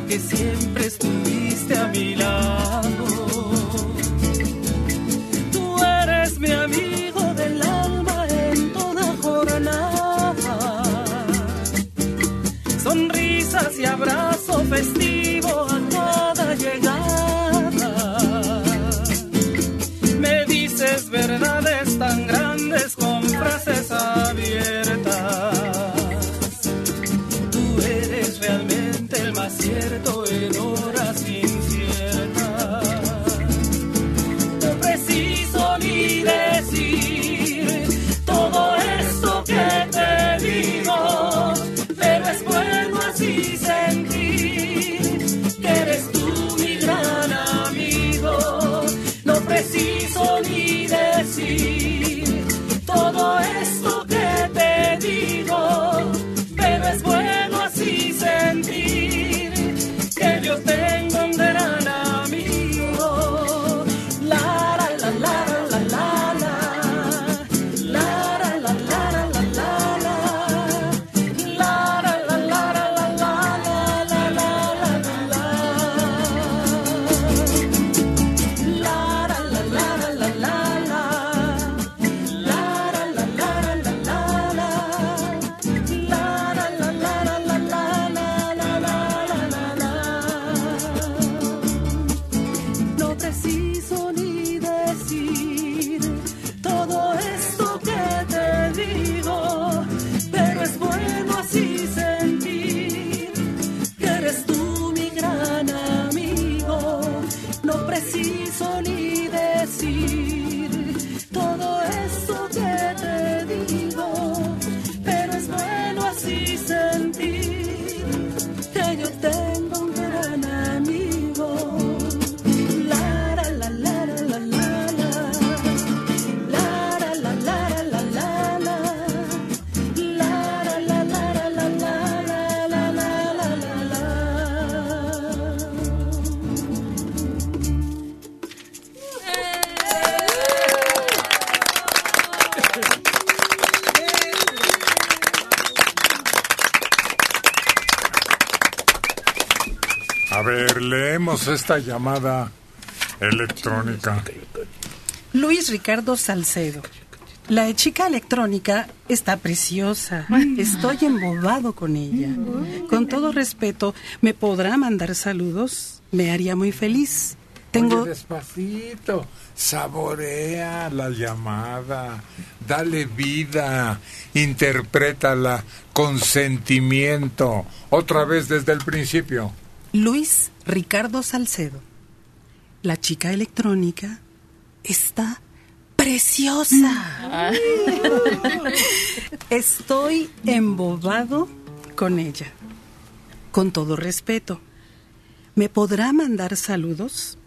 que siempre llamada electrónica. Luis Ricardo Salcedo. La chica electrónica está preciosa. Estoy embobado con ella. Con todo respeto, ¿me podrá mandar saludos? Me haría muy feliz. Tengo Oye, despacito, saborea la llamada, dale vida, interprétala con sentimiento, otra vez desde el principio. Luis Ricardo Salcedo. La chica electrónica está preciosa. Estoy embobado con ella. Con todo respeto, ¿me podrá mandar saludos?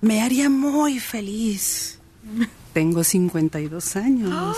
Me haría muy feliz. Tengo 52 años.